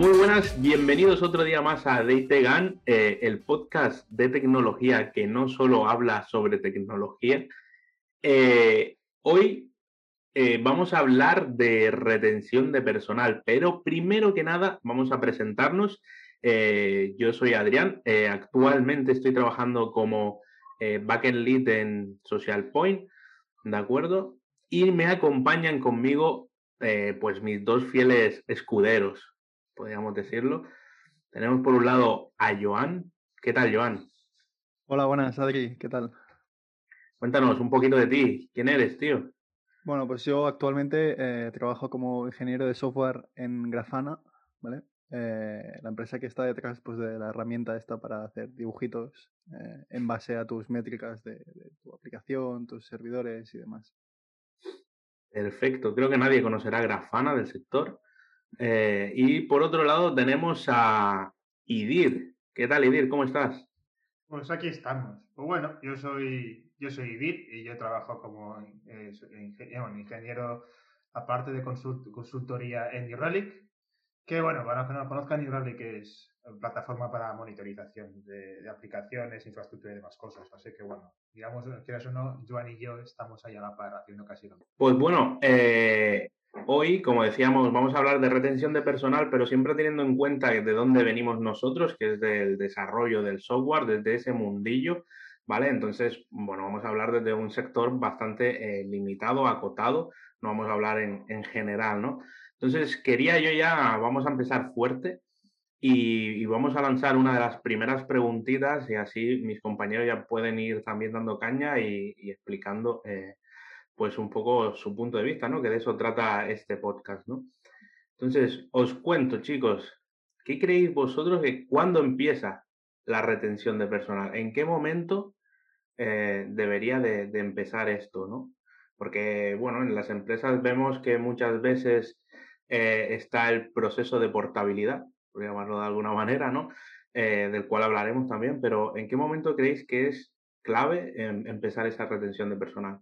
Muy buenas, bienvenidos otro día más a Daytegan, eh, el podcast de tecnología que no solo habla sobre tecnología. Eh, hoy eh, vamos a hablar de retención de personal, pero primero que nada vamos a presentarnos. yo soy Adrián, actualmente estoy trabajando como backend lead en Social Point, ¿de acuerdo? Y me acompañan conmigo pues mis dos fieles escuderos, podríamos decirlo. Tenemos por un lado a Joan. ¿Qué tal, Joan? Hola, buenas, Adri. ¿Qué tal? Cuéntanos un poquito de ti. ¿Quién eres, tío? Bueno, pues yo actualmente eh, trabajo como ingeniero de software en Grafana, ¿vale? Eh, la empresa que está detrás pues, de la herramienta esta para hacer dibujitos eh, en base a tus métricas de, tu aplicación, tus servidores y demás. Perfecto, creo que nadie conocerá Grafana del sector. Eh, y por otro lado tenemos a Idir. ¿Qué tal, Idir? ¿Cómo estás? Pues aquí estamos. Pues bueno, yo soy, yo soy Idir y yo trabajo como eh, ingeniero, aparte de consultoría en New Relic. Que bueno, para que no conozcan, New Relic es plataforma para monitorización de, aplicaciones, infraestructura y demás cosas. Así que bueno, digamos, quieras o no, Joan y yo estamos ahí a la par haciendo casi lo mismo. Pues bueno, eh, Hoy, como decíamos, vamos a hablar de retención de personal, pero siempre teniendo en cuenta de dónde venimos nosotros, que es del desarrollo del software, desde ese mundillo, ¿vale? Entonces, bueno, vamos a hablar desde un sector bastante eh, limitado, acotado, no vamos a hablar en, en, general, ¿no? Entonces, quería yo ya, vamos a empezar fuerte y, vamos a lanzar una de las primeras preguntitas y así mis compañeros ya pueden ir también dando caña y, explicando. Eh, pues un poco su punto de vista, ¿no? Que de eso trata este podcast, ¿no? Entonces, os cuento, chicos, ¿qué creéis vosotros de cuándo empieza la retención de personal? ¿En qué momento eh, debería de, empezar esto, ¿no? Porque, bueno, en las empresas vemos que muchas veces eh, está el proceso de portabilidad, por llamarlo de alguna manera, ¿no? Eh, del cual hablaremos también, pero ¿en qué momento creéis que es clave empezar esa retención de personal?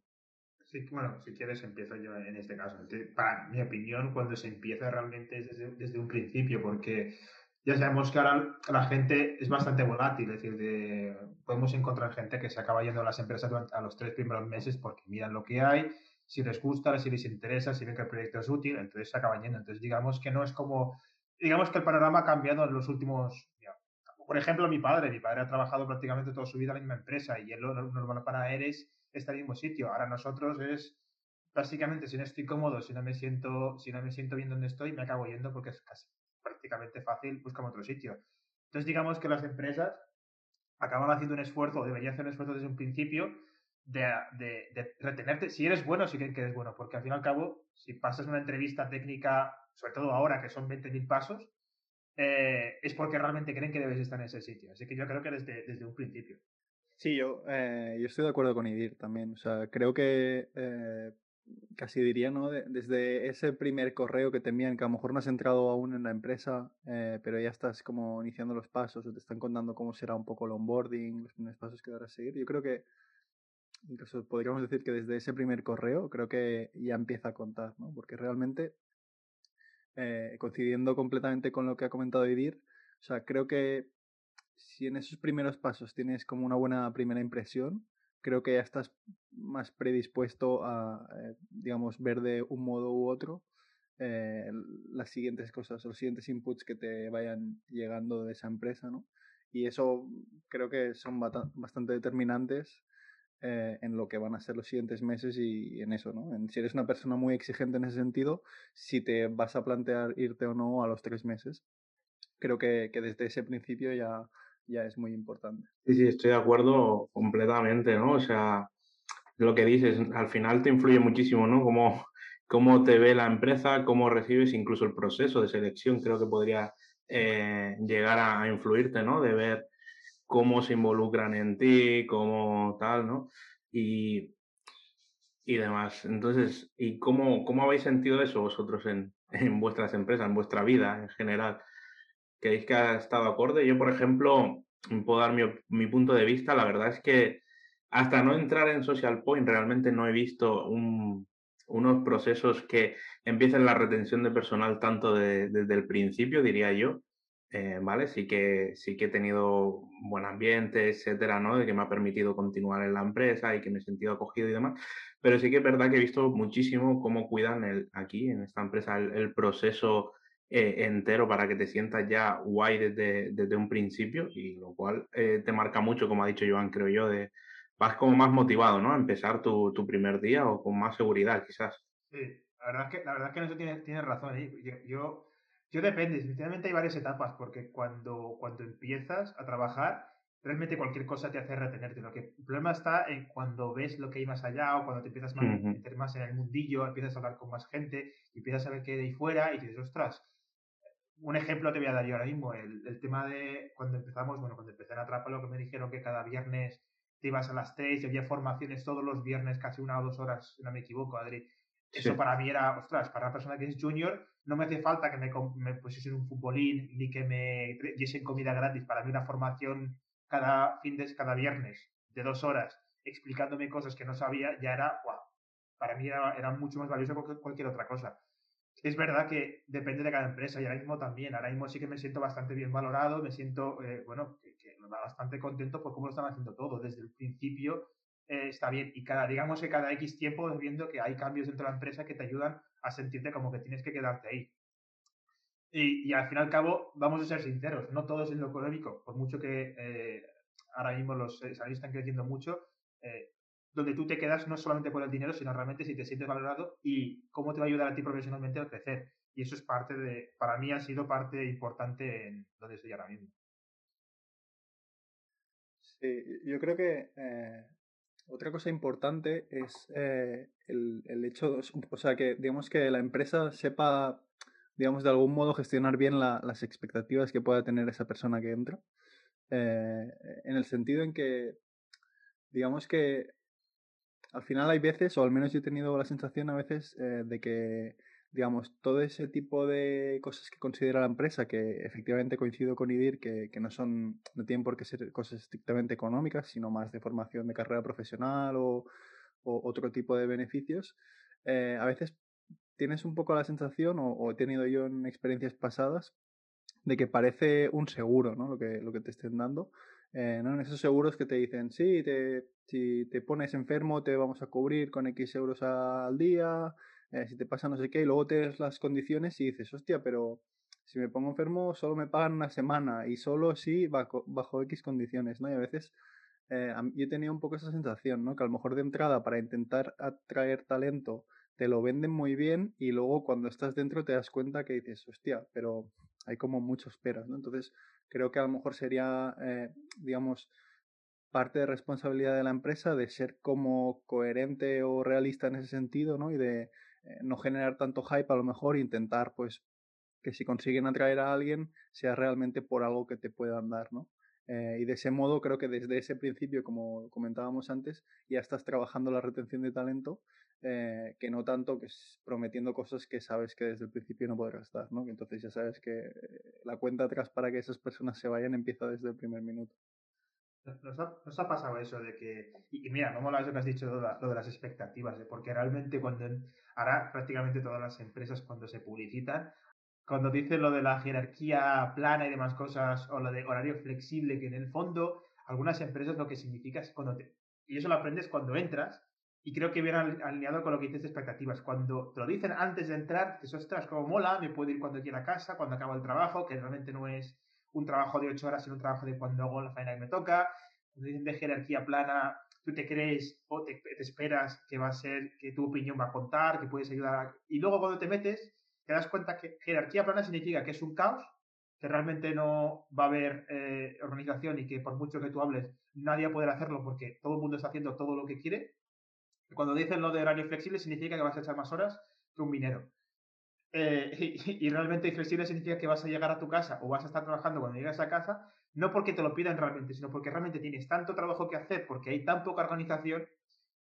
Bueno, si quieres empiezo yo en este caso. Para mi opinión, cuando se empieza realmente es desde, un principio, porque ya sabemos que ahora la gente es bastante volátil, es decir, podemos encontrar gente que se acaba yendo a las empresas a los tres primeros meses porque miran lo que hay, si les gusta, si les interesa, si ven que el proyecto es útil, entonces se acaban yendo. Entonces, digamos que no es como, digamos que el panorama ha cambiado en los últimos, por ejemplo, mi padre, mi padre ha trabajado prácticamente toda su vida en la misma empresa y él lo normal para él es está en el mismo sitio. Ahora nosotros es básicamente si no estoy cómodo, si no me siento, si no me siento bien donde estoy, me acabo yendo porque es casi prácticamente fácil, buscamos otro sitio. Entonces digamos que las empresas acaban haciendo un esfuerzo, deberían hacer un esfuerzo desde un principio de, de, retenerte, si eres bueno, si creen que eres bueno, porque al fin y al cabo, si pasas una entrevista técnica, sobre todo ahora que son 20.000 pasos, eh, es porque realmente creen que debes estar en ese sitio. Así que yo creo que desde, desde un principio. Sí, yo, eh, yo estoy de acuerdo con Idir también. O sea, creo que eh, casi diría, ¿no? desde ese primer correo que te envían, que a lo mejor no has entrado aún en la empresa, eh, pero ya estás como iniciando los pasos o te están contando cómo será un poco el onboarding, los primeros pasos que a seguir. Yo creo que incluso podríamos decir que desde ese primer correo creo que ya empieza a contar, ¿no? Porque realmente, coincidiendo completamente con lo que ha comentado Idir, o sea, creo que si en esos primeros pasos tienes como una buena primera impresión, creo que ya estás más predispuesto a, eh, digamos, ver de un modo u otro eh, las siguientes cosas, los siguientes inputs que te vayan llegando de esa empresa, ¿no? Y eso creo que son bastante determinantes eh, en lo que van a ser los siguientes meses y en eso, ¿no? Si eres una persona muy exigente en ese sentido, si te vas a plantear irte o no a los tres meses. Creo que, que desde ese principio ya, ya es muy importante. Sí, sí, estoy de acuerdo completamente, ¿no? O sea, lo que dices, al final te influye muchísimo, ¿no? Cómo, cómo te ve la empresa, cómo recibes incluso el proceso de selección, creo que podría eh, llegar a, influirte, ¿no? De ver cómo se involucran en ti, cómo tal, ¿no? Y, y demás. Entonces, ¿y cómo, cómo habéis sentido eso vosotros en, en vuestras empresas, en vuestra vida en general? ¿Creéis que ha estado acorde? Yo, por ejemplo, puedo dar mi, punto de vista. La verdad es que hasta no entrar en Social Point realmente no he visto un, unos procesos que empiecen la retención de personal tanto desde el principio, diría yo, eh, ¿vale? Sí que, sí que he tenido buen ambiente, etcétera, ¿no? De que me ha permitido continuar en la empresa y que me he sentido acogido y demás. Pero sí que es verdad que he visto muchísimo cómo cuidan el, aquí, en esta empresa, el, proceso eh, entero para que te sientas ya guay desde, desde un principio y lo cual eh, te marca mucho, como ha dicho Joan, creo yo, de vas como más motivado, ¿no? A empezar tu, tu primer día o con más seguridad, quizás. Sí, la verdad es que, la verdad es que en eso tienes, tienes razón. yo yo depende, sinceramente hay varias etapas, porque cuando, cuando empiezas a trabajar, realmente cualquier cosa te hace retenerte. Lo que el problema está en cuando ves lo que hay más allá o cuando te empiezas a meter más en el mundillo, empiezas a hablar con más gente y empiezas a ver qué hay de ahí fuera y dices, ostras, un ejemplo te voy a dar yo ahora mismo, el, el tema de cuando empezamos, bueno, cuando empecé en lo que me dijeron que cada viernes te ibas a las 3 y había formaciones todos los viernes, casi una o dos horas, si no me equivoco, Adri. Eso para mí era, ostras, para una persona que es junior, no me hace falta que me, me pusiesen un futbolín ni que me diesen comida gratis. Para mí una formación cada fin de cada viernes de dos horas explicándome cosas que no sabía ya era, wow, para mí era, era mucho más valioso que cualquier otra cosa. Es verdad que depende de cada empresa y ahora mismo también. Ahora mismo sí que me siento bastante bien valorado, me siento, eh, bueno, bastante contento por cómo lo están haciendo todo. Desde el principio eh, está bien. Y cada, digamos que cada X tiempo viendo que hay cambios dentro de la empresa que te ayudan a sentirte como que tienes que quedarte ahí. Y, al fin y al cabo, vamos a ser sinceros, no todo es en lo económico, por mucho que eh, ahora mismo los salarios están creciendo mucho, donde tú te quedas no solamente por el dinero, sino realmente si te sientes valorado y cómo te va a ayudar a ti profesionalmente a crecer. Y eso es parte de, para mí ha sido parte importante en donde estoy ahora mismo. Sí, yo creo que otra cosa importante es eh, el, el, hecho, o sea, que digamos que la empresa sepa, digamos, de algún modo gestionar bien la, las expectativas que pueda tener esa persona que entra. Eh, en el sentido en que, digamos que al final hay veces, o al menos yo he tenido la sensación a veces eh, de que digamos, todo ese tipo de cosas que considera la empresa, que efectivamente coincido con IDIR, que, que no son, no tienen por qué ser cosas estrictamente económicas, sino más de formación de carrera profesional o, otro tipo de beneficios, eh, a veces tienes un poco la sensación, o, he tenido yo en experiencias pasadas, de que parece un seguro, ¿no? Lo que, lo que te estén dando. Eh, ¿no? En esos seguros que te dicen, sí, te, si te pones enfermo te vamos a cubrir con X euros al día, eh, si te pasa no sé qué, y luego te las condiciones y dices, hostia, pero si me pongo enfermo solo me pagan una semana y solo si bajo, bajo X condiciones, ¿no? Y a veces eh, yo tenido un poco esa sensación, ¿no? Que a lo mejor de entrada para intentar atraer talento te lo venden muy bien y luego cuando estás dentro te das cuenta que dices, hostia, pero hay como muchos peras, ¿no? Entonces creo que a lo mejor sería, eh, digamos, parte de responsabilidad de la empresa de ser como coherente o realista en ese sentido, ¿no? Y de eh, no generar tanto hype a lo mejor e intentar pues que si consiguen atraer a alguien sea realmente por algo que te puedan dar, ¿no? Eh, y de ese modo creo que desde ese principio, como comentábamos antes, ya estás trabajando la retención de talento, eh, que no tanto que es prometiendo cosas que sabes que desde el principio no podrás estar, ¿no? Entonces ya sabes que la cuenta atrás para que esas personas se vayan empieza desde el primer minuto. Nos ha, pasado eso de que, y, mira, no mola que has dicho, lo de, las expectativas, porque realmente cuando, ahora prácticamente todas las empresas cuando se publicitan, cuando dicen lo de la jerarquía plana y demás cosas, o lo de horario flexible, que en el fondo algunas empresas lo que significa es cuando te, y eso lo aprendes cuando entras, y creo que viene alineado con lo que dices de expectativas. Cuando te lo dicen antes de entrar, dices, ostras, como mola, me puedo ir cuando quiera a casa, cuando acabo el trabajo, que realmente no es un trabajo de ocho horas, sino un trabajo de cuando hago la faena que me toca. Cuando dicen de jerarquía plana, tú te crees o te, esperas que va a ser, que tu opinión va a contar, que puedes ayudar. Y luego cuando te metes, te das cuenta que jerarquía plana significa que es un caos, que realmente no va a haber eh, organización y que por mucho que tú hables, nadie va a poder hacerlo porque todo el mundo está haciendo todo lo que quiere. Cuando dicen lo de horario flexible, significa que vas a echar más horas que un minero. Eh, y, realmente flexible significa que vas a llegar a tu casa o vas a estar trabajando cuando llegas a casa, no porque te lo pidan realmente, sino porque realmente tienes tanto trabajo que hacer, porque hay tan poca organización,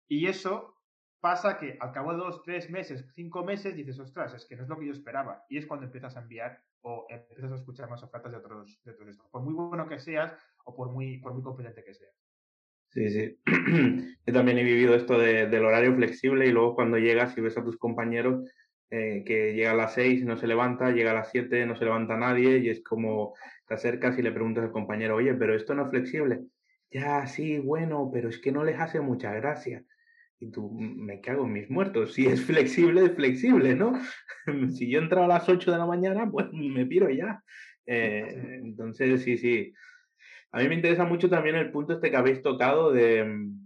y eso pasa que al cabo de dos, tres meses, cinco meses, dices, ostras, es que no es lo que yo esperaba. Y es cuando empiezas a enviar o empiezas a escuchar más ofertas de otros, de otros por muy bueno que seas o por muy, por muy competente que seas. Sí, sí. Yo también he vivido esto del horario flexible y luego cuando llegas y ves a tus compañeros eh, que llega a las 6 no se levanta, llega a las 7 no se levanta nadie y es como te acercas y le preguntas al compañero, oye, pero esto no es flexible. Ya, sí, bueno, pero es que no les hace mucha gracia. Y tú, me cago en mis muertos. Si es flexible, es flexible, ¿no? si yo entro a las 8 de la mañana, pues me piro ya. Eh, entonces, sí, sí. A mí me interesa mucho también el punto este que habéis tocado de, mm,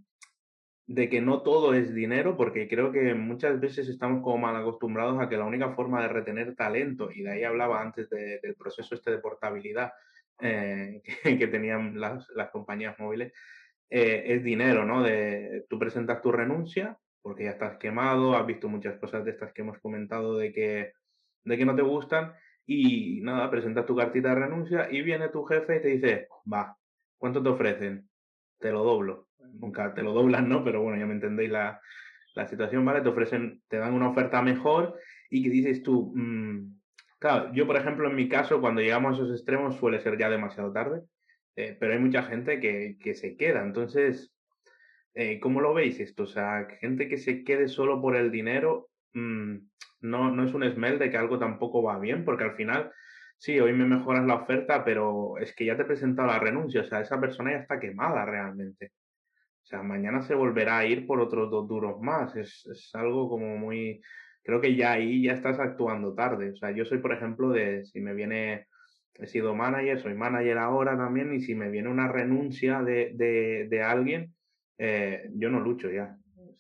de que no todo es dinero, porque creo que muchas veces estamos como mal acostumbrados a que la única forma de retener talento, y de ahí hablaba antes del proceso este de portabilidad eh, que, tenían las, compañías móviles, eh, es dinero, ¿no? De, tú presentas tu renuncia, porque ya estás quemado, has visto muchas cosas de estas que hemos comentado de que, de que no te gustan, y nada, presentas tu cartita de renuncia y viene tu jefe y te dice, va, ¿cuánto te ofrecen? Te lo doblo. Nunca te lo doblan, ¿no? Pero bueno, ya me entendéis la, situación, ¿vale? Te ofrecen, te dan una oferta mejor y que dices tú, mm, claro, yo por ejemplo en mi caso, cuando llegamos a esos extremos suele ser ya demasiado tarde, eh, pero hay mucha gente que, que se queda. Entonces, eh, ¿cómo lo veis esto? O sea, gente que se quede solo por el dinero, mm, no, no es un smell de que algo tampoco va bien, porque al final, sí, hoy me mejoras la oferta, pero es que ya te he presentado la renuncia, o sea, esa persona ya está quemada realmente. O sea, mañana se volverá a ir por otros dos duros más. Es, es algo como muy... Creo que ya ahí ya estás actuando tarde. O sea, yo soy, por ejemplo, de si me viene he sido manager, soy manager ahora también, y si me viene una renuncia de, de, de alguien, eh, yo no lucho ya.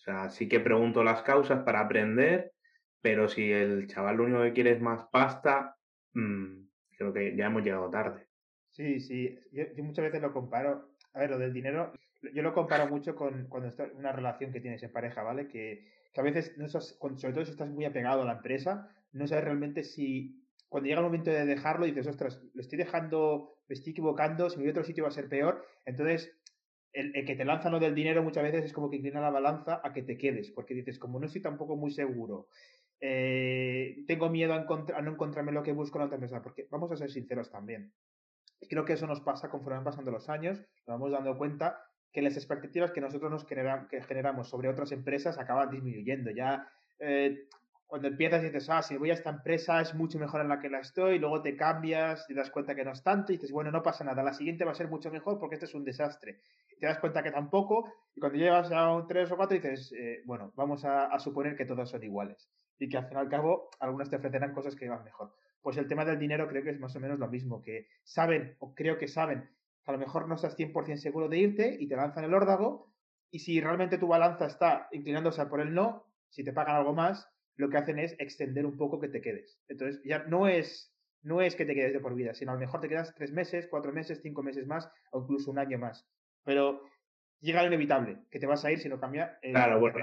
Sea, sí que pregunto las causas para aprender, pero si el chaval lo único que quiere es más pasta, mmm, creo que ya hemos llegado tarde. Sí, sí. Yo, muchas veces lo comparo. A ver, lo del dinero, yo lo comparo mucho con cuando estás una relación que tienes en pareja, ¿vale? Que, a veces, no sobre todo si estás muy apegado a la empresa, no sabes realmente si cuando llega el momento de dejarlo dices, ostras, lo estoy dejando, me estoy equivocando, si me voy a otro sitio va a ser peor. Entonces, el, que te lanza lo del dinero muchas veces es como que inclina la balanza a que te quedes, porque dices, como no estoy tampoco muy seguro, eh, tengo miedo a, no encontrarme lo que busco en otra empresa, porque vamos a ser sinceros también. Creo que eso nos pasa conforme van pasando los años, nos vamos dando cuenta que las expectativas que nosotros nos generamos sobre otras empresas acaban disminuyendo. Ya eh, cuando empiezas y dices, ah, si voy a esta empresa es mucho mejor en la que la estoy, luego te cambias, te das cuenta que no es tanto, y dices, bueno, no pasa nada, la siguiente va a ser mucho mejor porque este es un desastre. te das cuenta que tampoco, y cuando llegas a un 3 o 4 dices, eh, bueno, vamos a, suponer que todos son iguales y que al fin y al cabo algunas te ofrecerán cosas que van mejor. Pues el tema del dinero creo que es más o menos lo mismo, que saben, o creo que saben, a lo mejor no estás 100% seguro de irte y te lanzan el órdago, y si realmente tu balanza está inclinándose por el no, si te pagan algo más, lo que hacen es extender un poco que te quedes. Entonces ya no es, no es que te quedes de por vida, sino a lo mejor te quedas tres meses, cuatro meses, cinco meses más, o incluso un año más. Pero llega lo inevitable, que te vas a ir si no cambia. claro, bueno,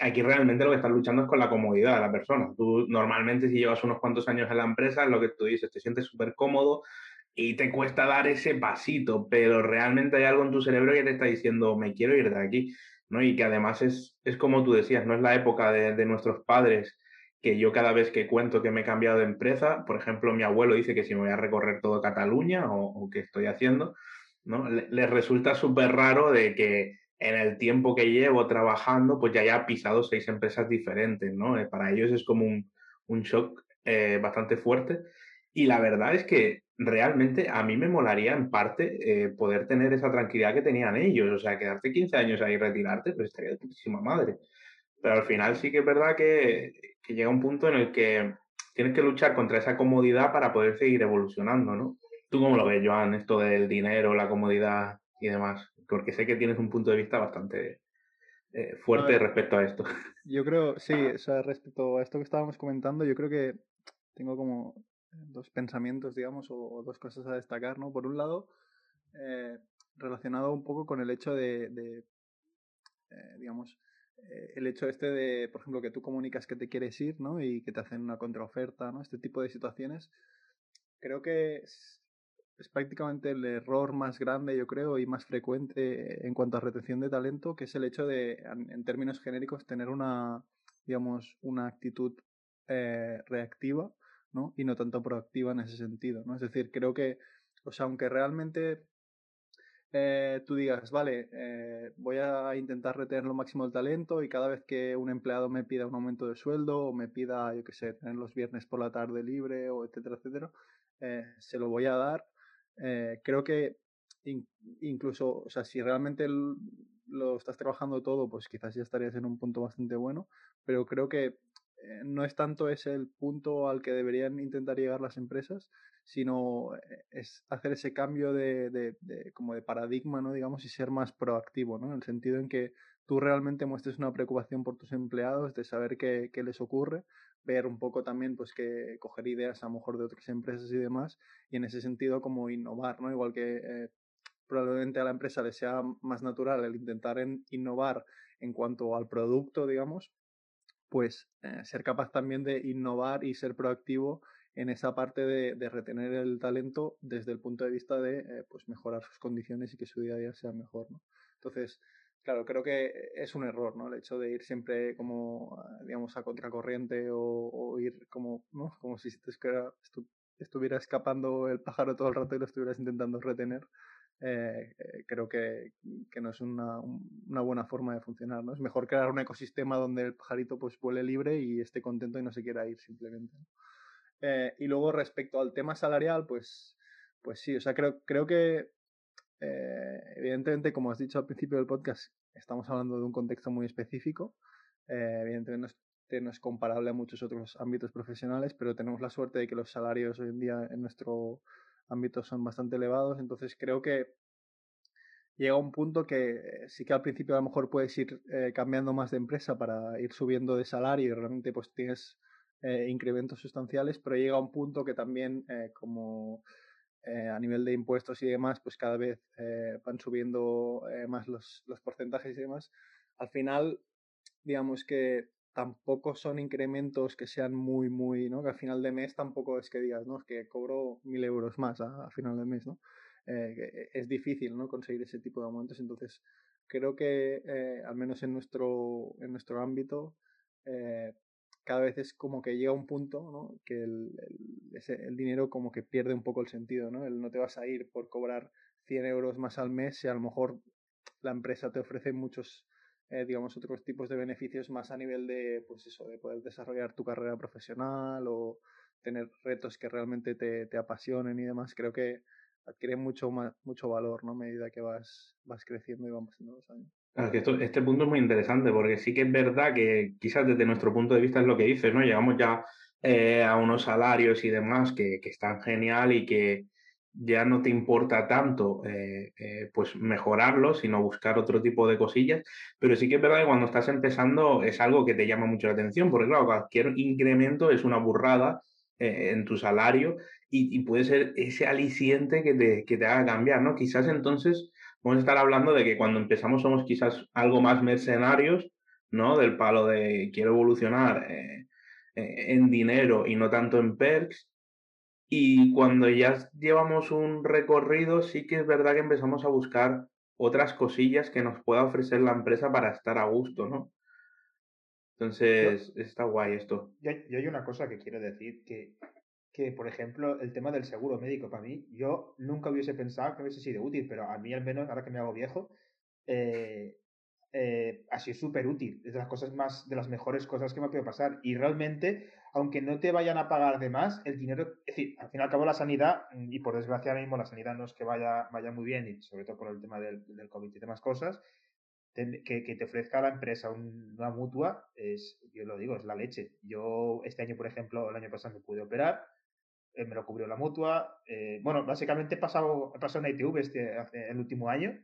aquí, realmente lo que estás luchando es con la comodidad de la persona. Tú normalmente si llevas unos cuantos años en la empresa, lo que tú dices, te sientes súper cómodo y te cuesta dar ese pasito, pero realmente hay algo en tu cerebro que te está diciendo, me quiero ir de aquí, ¿no? Y que además es, es como tú decías, no es la época de, nuestros padres que yo cada vez que cuento que me he cambiado de empresa, por ejemplo, mi abuelo dice que si me voy a recorrer todo Cataluña o, o qué estoy haciendo, ¿no? Les resulta súper raro de que en el tiempo que llevo trabajando, pues ya haya pisado seis empresas diferentes, ¿no? Eh, para ellos es como un, un shock eh, bastante fuerte. Y la verdad es que realmente a mí me molaría en parte eh, poder tener esa tranquilidad que tenían ellos. O sea, quedarte 15 años ahí y retirarte, pues estaría de putísima madre. Pero al final sí que es verdad que, que llega un punto en el que tienes que luchar contra esa comodidad para poder seguir evolucionando, ¿no? ¿Tú cómo lo ves, Joan, esto del dinero, la comodidad y demás? Porque sé que tienes un punto de vista bastante eh, fuerte respecto a esto. Yo creo, sí, o sea, respecto a esto que estábamos comentando, yo creo que tengo como dos pensamientos, digamos, o, dos cosas a destacar, ¿no? Por un lado, eh, relacionado un poco con el hecho de, eh, digamos, el hecho este de, por ejemplo, que tú comunicas que te quieres ir, ¿no? Y que te hacen una contraoferta, ¿no? Este tipo de situaciones. Creo que es prácticamente el error más grande, yo creo, y más frecuente en cuanto a retención de talento, que es el hecho de, en términos genéricos, tener una, digamos, una actitud eh, reactiva, ¿no? Y no tanto proactiva en ese sentido, ¿no? Es decir, creo que, o sea, aunque realmente eh, tú digas, vale, eh, voy a intentar retener lo máximo del talento y cada vez que un empleado me pida un aumento de sueldo o me pida, yo qué sé, tener los viernes por la tarde libre o etcétera, etcétera, eh, se lo voy a dar. creo que incluso, o sea, si realmente lo estás trabajando todo, pues quizás ya estarías en un punto bastante bueno, pero creo que no es tanto ese el punto al que deberían intentar llegar las empresas, sino eh, es hacer ese cambio de, de, como de paradigma, ¿no? digamos, y ser más proactivo, ¿no? en el sentido en que tú realmente muestres una preocupación por tus empleados, de saber qué, qué, les ocurre, ver un poco también, pues, que coger ideas a lo mejor de otras empresas y demás, y en ese sentido como innovar, ¿no? Igual que eh, probablemente a la empresa le sea más natural el intentar en, innovar en cuanto al producto, digamos, pues eh, ser capaz también de innovar y ser proactivo en esa parte de, retener el talento desde el punto de vista de eh, pues mejorar sus condiciones y que su día a día sea mejor. ¿no? Entonces, claro, creo que es un error, ¿no? El hecho de ir siempre como, digamos, a contracorriente o, o ir como, ¿no? Como si estuviera escapando el pájaro todo el rato y lo estuvieras intentando retener. Eh, eh, creo que, que, no es una, una, buena forma de funcionar. ¿no? Es mejor crear un ecosistema donde el pajarito pues vuele libre y esté contento y no se quiera ir simplemente. Eh, y luego respecto al tema salarial, pues, pues sí, o sea, creo, creo que eh, evidentemente, como has dicho al principio del podcast, estamos hablando de un contexto muy específico. Eh, evidentemente no no es, comparable a muchos otros ámbitos profesionales, pero tenemos la suerte de que los salarios hoy en día en nuestro ámbito son bastante elevados. Entonces creo que llega un punto que sí que al principio a lo mejor puedes ir cambiando más de empresa para ir subiendo de salario y realmente pues tienes eh, incrementos sustanciales, pero llega un punto que también eh, como eh, a nivel de impuestos y demás, pues cada vez van subiendo más los, los, porcentajes y demás. Al final, digamos que tampoco son incrementos que sean muy, muy, ¿no? Que al final de mes tampoco es que digas, ¿no? Es que cobro mil euros más a, final de mes, ¿no? es difícil, ¿no? Conseguir ese tipo de aumentos. Entonces, creo que, al menos en nuestro, en nuestro ámbito, cada vez es como que llega un punto ¿no? que el, el, dinero como que pierde un poco el sentido, ¿no? El no te vas a ir por cobrar 100 euros más al mes si a lo mejor la empresa te ofrece muchos, eh, digamos, otros tipos de beneficios más a nivel de, pues eso, de poder desarrollar tu carrera profesional o tener retos que realmente te, te apasionen y demás. Creo que adquiere mucho, más, mucho valor, ¿no? A medida que vas, vas creciendo y van pasando los años este punto es muy interesante porque sí que es verdad que quizás desde nuestro punto de vista es lo que dices, ¿no? Llegamos ya eh, a unos salarios y demás que, que, están genial y que ya no te importa tanto eh, eh, pues mejorarlo, sino buscar otro tipo de cosillas. Pero sí que es verdad que cuando estás empezando es algo que te llama mucho la atención, porque claro, cualquier incremento es una burrada en tu salario y, y, puede ser ese aliciente que te, que te haga cambiar, ¿no? Quizás entonces Vamos a estar hablando de que cuando empezamos somos quizás algo más mercenarios, ¿no? Del palo de quiero evolucionar eh, eh, en dinero y no tanto en perks. Y cuando ya llevamos un recorrido, sí que es verdad que empezamos a buscar otras cosillas que nos pueda ofrecer la empresa para estar a gusto, ¿no? Entonces, está guay esto. Yo, yo, hay una cosa que quiero decir, que que, por ejemplo, el tema del seguro médico para mí, yo nunca hubiese pensado que hubiese sido útil, pero a mí al menos, ahora que me hago viejo, eh, eh, ha sido súper útil. Es de las cosas más, de las mejores cosas que me ha podido pasar. Y realmente, aunque no te vayan a pagar de más, el dinero, es decir, al fin y al cabo la sanidad, y por desgracia ahora mismo la sanidad no es que vaya, vaya muy bien, y sobre todo por el tema del, del COVID y demás cosas, que, que, te ofrezca la empresa una mutua, es, yo lo digo, es la leche. Yo este año, por ejemplo, el año pasado me pude operar, eh, me lo cubrió la mutua. Eh, bueno, básicamente he pasado, he pasado en ITV este, el último año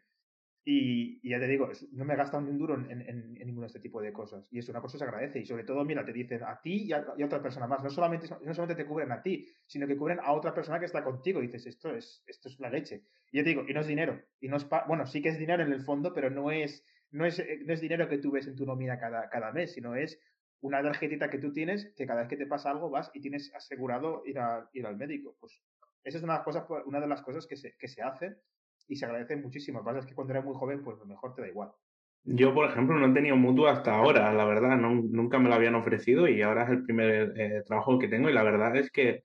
y, ya te digo, no me he ni un duro en, en, ninguno de este tipo de cosas. Y es una cosa que se agradece. Y sobre todo, mira, te dicen a ti y a, otra persona más. No solamente, no solamente te cubren a ti, sino que cubren a otra persona que está contigo. Y dices, esto es, esto es la leche. Y ya te digo, y no es dinero. Y no es bueno, sí que es dinero en el fondo, pero no es, no es, no es dinero que tú ves en tu nómina cada, cada mes, sino es una tarjetita que tú tienes que cada vez que te pasa algo vas y tienes asegurado ir, a, ir al médico. Pues esa es una, cosa, una de las cosas que se, que se hace y se agradece muchísimo. Lo que pasa es que cuando eres muy joven, pues lo mejor te da igual. Yo, por ejemplo, no he tenido mutuo hasta ahora, la verdad, no, nunca me lo habían ofrecido y ahora es el primer eh, trabajo que tengo y la verdad es que,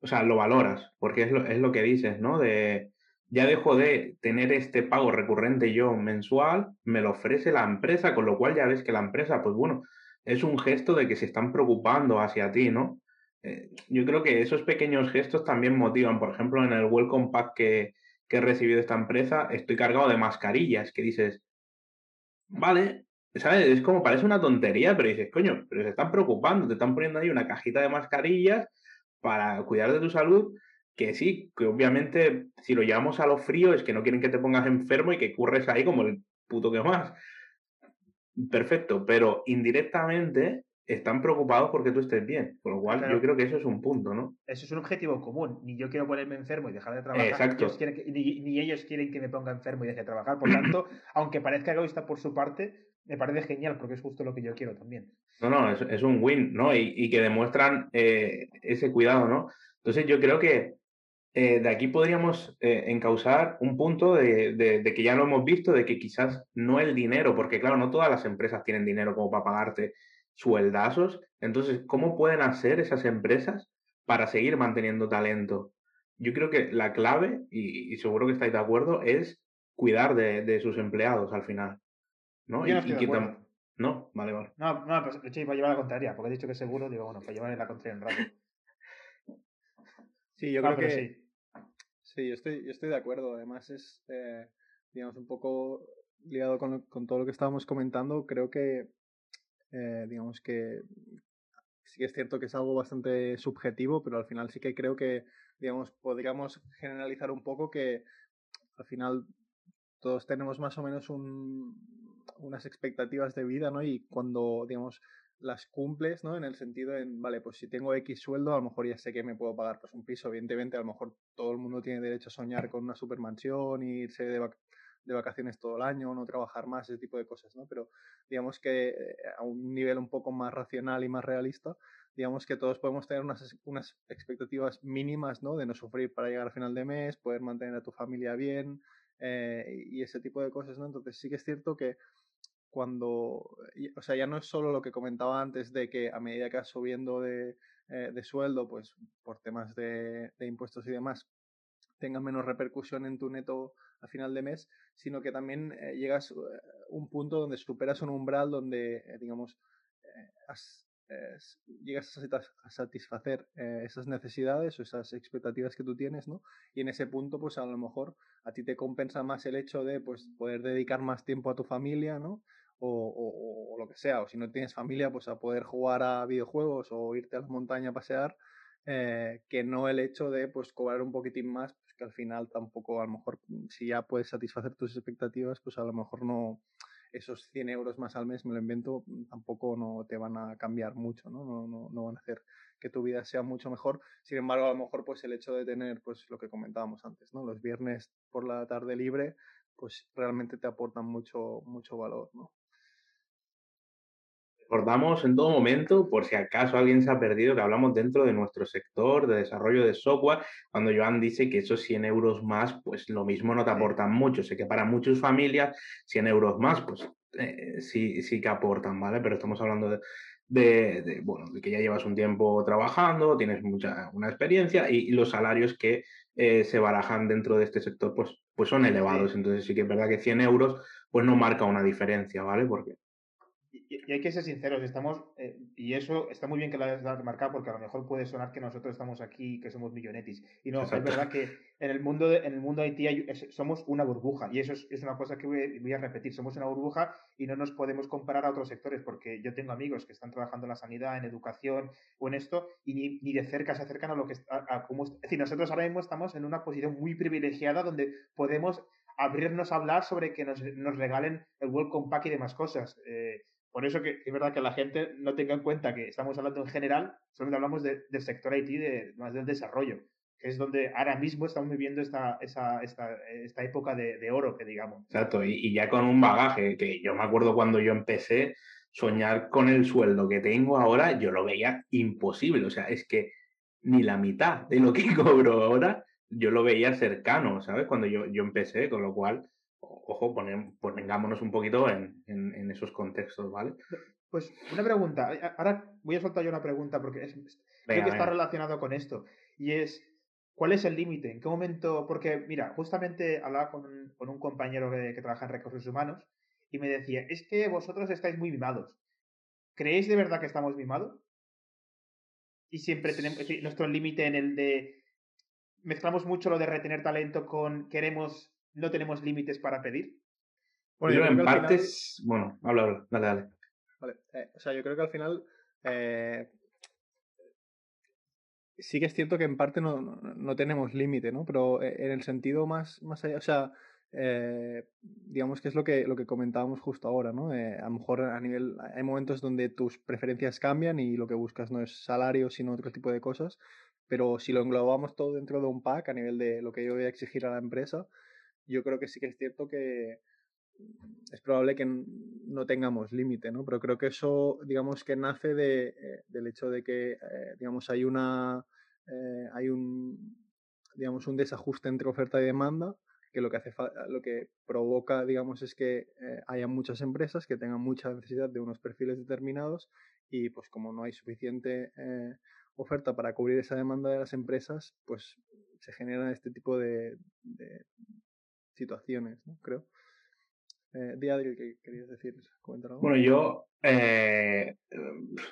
o sea, lo valoras, porque es lo, es lo que dices, ¿no? De, ya dejo de tener este pago recurrente yo mensual, me lo ofrece la empresa, con lo cual ya ves que la empresa, pues bueno, es un gesto de que se están preocupando hacia ti, ¿no? Eh, yo creo que esos pequeños gestos también motivan. Por ejemplo, en el Welcome Pack que, que he recibido esta empresa, estoy cargado de mascarillas, que dices, vale, ¿sabes? Es como parece una tontería, pero dices, coño, pero se están preocupando, te están poniendo ahí una cajita de mascarillas para cuidar de tu salud, que sí, que obviamente si lo llevamos a lo frío es que no quieren que te pongas enfermo y que curres ahí como el puto que más. Perfecto, pero indirectamente están preocupados porque tú estés bien. Con lo cual, yo creo que eso es un punto, ¿no? Eso es un objetivo común. Ni yo quiero ponerme enfermo y dejar de trabajar. Exacto. ni, ellos quieren que me ponga enfermo y deje de trabajar. Por tanto, aunque parezca egoísta por su parte, me parece genial porque es justo lo que yo quiero también. No, no, es, un win, ¿no? Y, que demuestran eh, ese cuidado, ¿no? Entonces, yo creo que eh, de aquí podríamos eh, encauzar un punto de, de, que ya lo hemos visto, de que quizás no el dinero, porque claro, no todas las empresas tienen dinero como para pagarte sueldazos. Entonces, ¿cómo pueden hacer esas empresas para seguir manteniendo talento? Yo creo que la clave, y, seguro que estáis de acuerdo, es cuidar de, sus empleados al final. ¿No? Yo no, no, vale, vale. No, no, pues hecho, para llevar la contraria, porque he dicho que seguro, digo, bueno, para llevar la contraria en rato. Sí, yo creo que sí. Sí, yo estoy, yo estoy de acuerdo. Además es, eh, digamos, un poco ligado con, con, todo lo que estábamos comentando. Creo que eh, digamos que sí es cierto que es algo bastante subjetivo, pero al final sí que creo que, digamos, podríamos generalizar un poco que al final todos tenemos más o menos un, unas expectativas de vida, ¿no? Y cuando, digamos, las cumples, ¿no? En el sentido en, vale, pues si tengo X sueldo, a lo mejor ya sé que me puedo pagar pues un piso. Evidentemente, a lo mejor todo el mundo tiene derecho a soñar con una supermansión, irse de, de vacaciones todo el año, no trabajar más, ese tipo de cosas, ¿no? Pero digamos que eh, a un nivel un poco más racional y más realista, digamos que todos podemos tener unas, unas expectativas mínimas, ¿no? De no sufrir para llegar al final de mes, poder mantener a tu familia bien eh, y ese tipo de cosas, ¿no? Entonces sí que es cierto que cuando, o sea, ya no es solo lo que comentaba antes de que a medida que vas subiendo de, eh, de sueldo, pues por temas de, de impuestos y demás, tenga menos repercusión en tu neto a final de mes, sino que también eh, llegas a eh, un punto donde superas un umbral donde, eh, digamos, llegas a, satisfacer esas necesidades o esas expectativas que tú tienes, ¿no? Y en ese punto, pues a lo mejor a ti te compensa más el hecho de pues, poder dedicar más tiempo a tu familia, ¿no? O, o, lo que sea, o si no tienes familia, pues a poder jugar a videojuegos o irte a la montaña a pasear, que no el hecho de pues cobrar un poquitín más que al final tampoco, a lo mejor, mm, si ya puedes satisfacer tus expectativas, pues a lo mejor no, esos 100 euros más al mes, me lo invento, mm, tampoco no te van a cambiar mucho, ¿no? No, no, no van a hacer que tu vida sea mucho mejor. Sin embargo, a lo mejor, pues el hecho de tener, pues lo que comentábamos antes, ¿no? Los viernes por la tarde libre, pues realmente te aportan mucho, mucho valor, ¿no? Recordamos en todo momento, por si acaso alguien se ha perdido, que hablamos dentro de nuestro sector de desarrollo de software, cuando Joan dice que esos 100 euros más, pues lo mismo no te aportan mucho. Sé que para muchas familias 100 euros más, pues eh, sí, sí que aportan, ¿vale? Pero estamos hablando de, bueno, de que ya llevas un tiempo trabajando, tienes mucha una experiencia y, los salarios que eh, se barajan dentro de este sector, pues, pues son elevados. Entonces sí que es verdad que 100 euros, pues no marca una diferencia, ¿vale? Porque y, hay que ser sinceros, estamos, eh, y eso está muy bien que lo hayas marcado porque a lo mejor puede sonar que nosotros estamos aquí que somos millonetis. Y no, es verdad que en el mundo de, en el mundo IT somos una burbuja, y eso es, una cosa que voy, a repetir, somos una burbuja y no nos podemos comparar a otros sectores, porque yo tengo amigos que están trabajando en la sanidad, en educación o en esto, y ni, ni de cerca se acercan a lo que a, como, es decir, nosotros ahora mismo estamos en una posición muy privilegiada donde podemos abrirnos a hablar sobre que nos, nos regalen el Welcome Pack y demás cosas. Eh, por eso que es verdad que la gente no tenga en cuenta que estamos hablando en general, solamente hablamos del sector IT, de, más del desarrollo, que es donde ahora mismo estamos viviendo esta, esta, esta época de, oro, que digamos. Exacto, y, ya con un bagaje, que yo me acuerdo cuando yo empecé, soñar con el sueldo que tengo ahora, yo lo veía imposible, o sea, es que ni la mitad de lo que cobro ahora, yo lo veía cercano, ¿sabes? Cuando yo, yo empecé, con lo cual ojo, pongámonos un poquito en, en, esos contextos, ¿vale? Pues una pregunta, ahora voy a soltar yo una pregunta porque es, creo que está relacionado con esto, y es, ¿Cuál es el límite? ¿En qué momento? Porque, mira, justamente hablaba con, un compañero que, trabaja en recursos humanos y me decía, es que vosotros estáis muy mimados. ¿Creéis de verdad que estamos mimados? Y siempre tenemos nuestro límite en el de... Mezclamos mucho lo de retener talento con queremos, no tenemos límites para pedir. Bueno, yo en partes... Bueno, habla, habla, dale, dale. Vale, eh, o sea, yo creo que al final... Eh, sí que es cierto que en parte no, no, tenemos límite, ¿no? Pero eh, en el sentido más, más allá, o sea, eh, digamos que es lo que, lo que comentábamos justo ahora, ¿no? Eh, a lo mejor a nivel, hay momentos donde tus preferencias cambian y lo que buscas no es salario, sino otro tipo de cosas, pero si lo englobamos todo dentro de un pack a nivel de lo que yo voy a exigir a la empresa, yo creo que sí que es cierto que es probable que no tengamos límite, ¿no? Pero creo que eso, digamos, que nace de, eh, del hecho de que, eh, digamos, hay una, eh, hay un, digamos, un desajuste entre oferta y demanda que lo que hace lo que provoca, digamos, es que haya muchas empresas que tengan mucha necesidad de unos perfiles determinados y, pues, como no hay suficiente oferta para cubrir esa demanda de las empresas, pues se generan este tipo de, de situaciones, ¿no? Creo. Eh, ¿qué querías decir? Bueno, yo eh,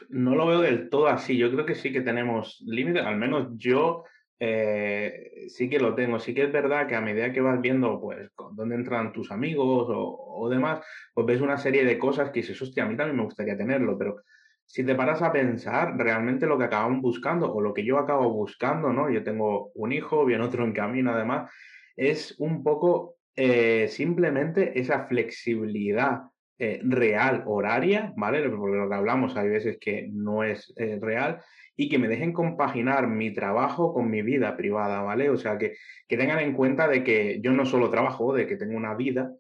no lo veo del todo así. Yo creo que sí que tenemos límites, al menos yo eh, sí que lo tengo. Sí que es verdad que a medida que vas viendo, pues, dónde entran tus amigos o, demás, pues ves una serie de cosas que dices, hostia, a mí también me gustaría tenerlo, pero si te paras a pensar realmente lo que acaban buscando o lo que yo acabo buscando, ¿no? Yo tengo un hijo, bien otro en camino además, es un poco eh, simplemente esa flexibilidad eh, real horaria, ¿vale? Porque lo que hablamos hay veces que no es eh, real y que me dejen compaginar mi trabajo con mi vida privada, ¿vale? O sea, que, que tengan en cuenta de que yo no solo trabajo, de que tengo una vida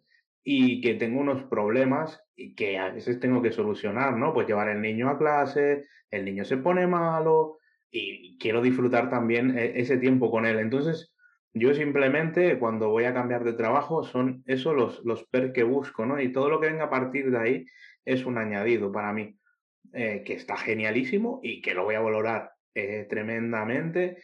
y que tengo unos problemas y que a veces tengo que solucionar, ¿no? Pues llevar el niño a clase, el niño se pone malo y quiero disfrutar también ese tiempo con él. Entonces, yo simplemente cuando voy a cambiar de trabajo son eso los, los per que busco, ¿no? Y todo lo que venga a partir de ahí es un añadido para mí, eh, que está genialísimo y que lo voy a valorar eh, tremendamente,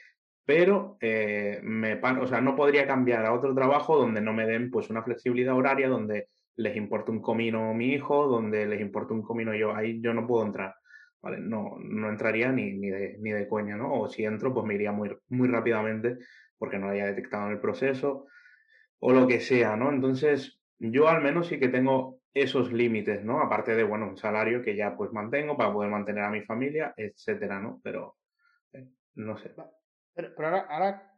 pero eh, me, o sea, no podría cambiar a otro trabajo donde no me den pues una flexibilidad horaria, donde les importa un comino mi hijo, donde les importa un comino yo, ahí yo no puedo entrar. ¿Vale? No, no entraría ni, ni, de, ni de coña, ¿no? O si entro, pues me iría muy, muy rápidamente porque no haya detectado en el proceso o lo que sea, ¿no? Entonces, yo al menos sí que tengo esos límites, ¿no? Aparte de, bueno, un salario que ya pues mantengo para poder mantener a mi familia, etcétera, ¿no? Pero, eh, no sé. Pero, ahora, ahora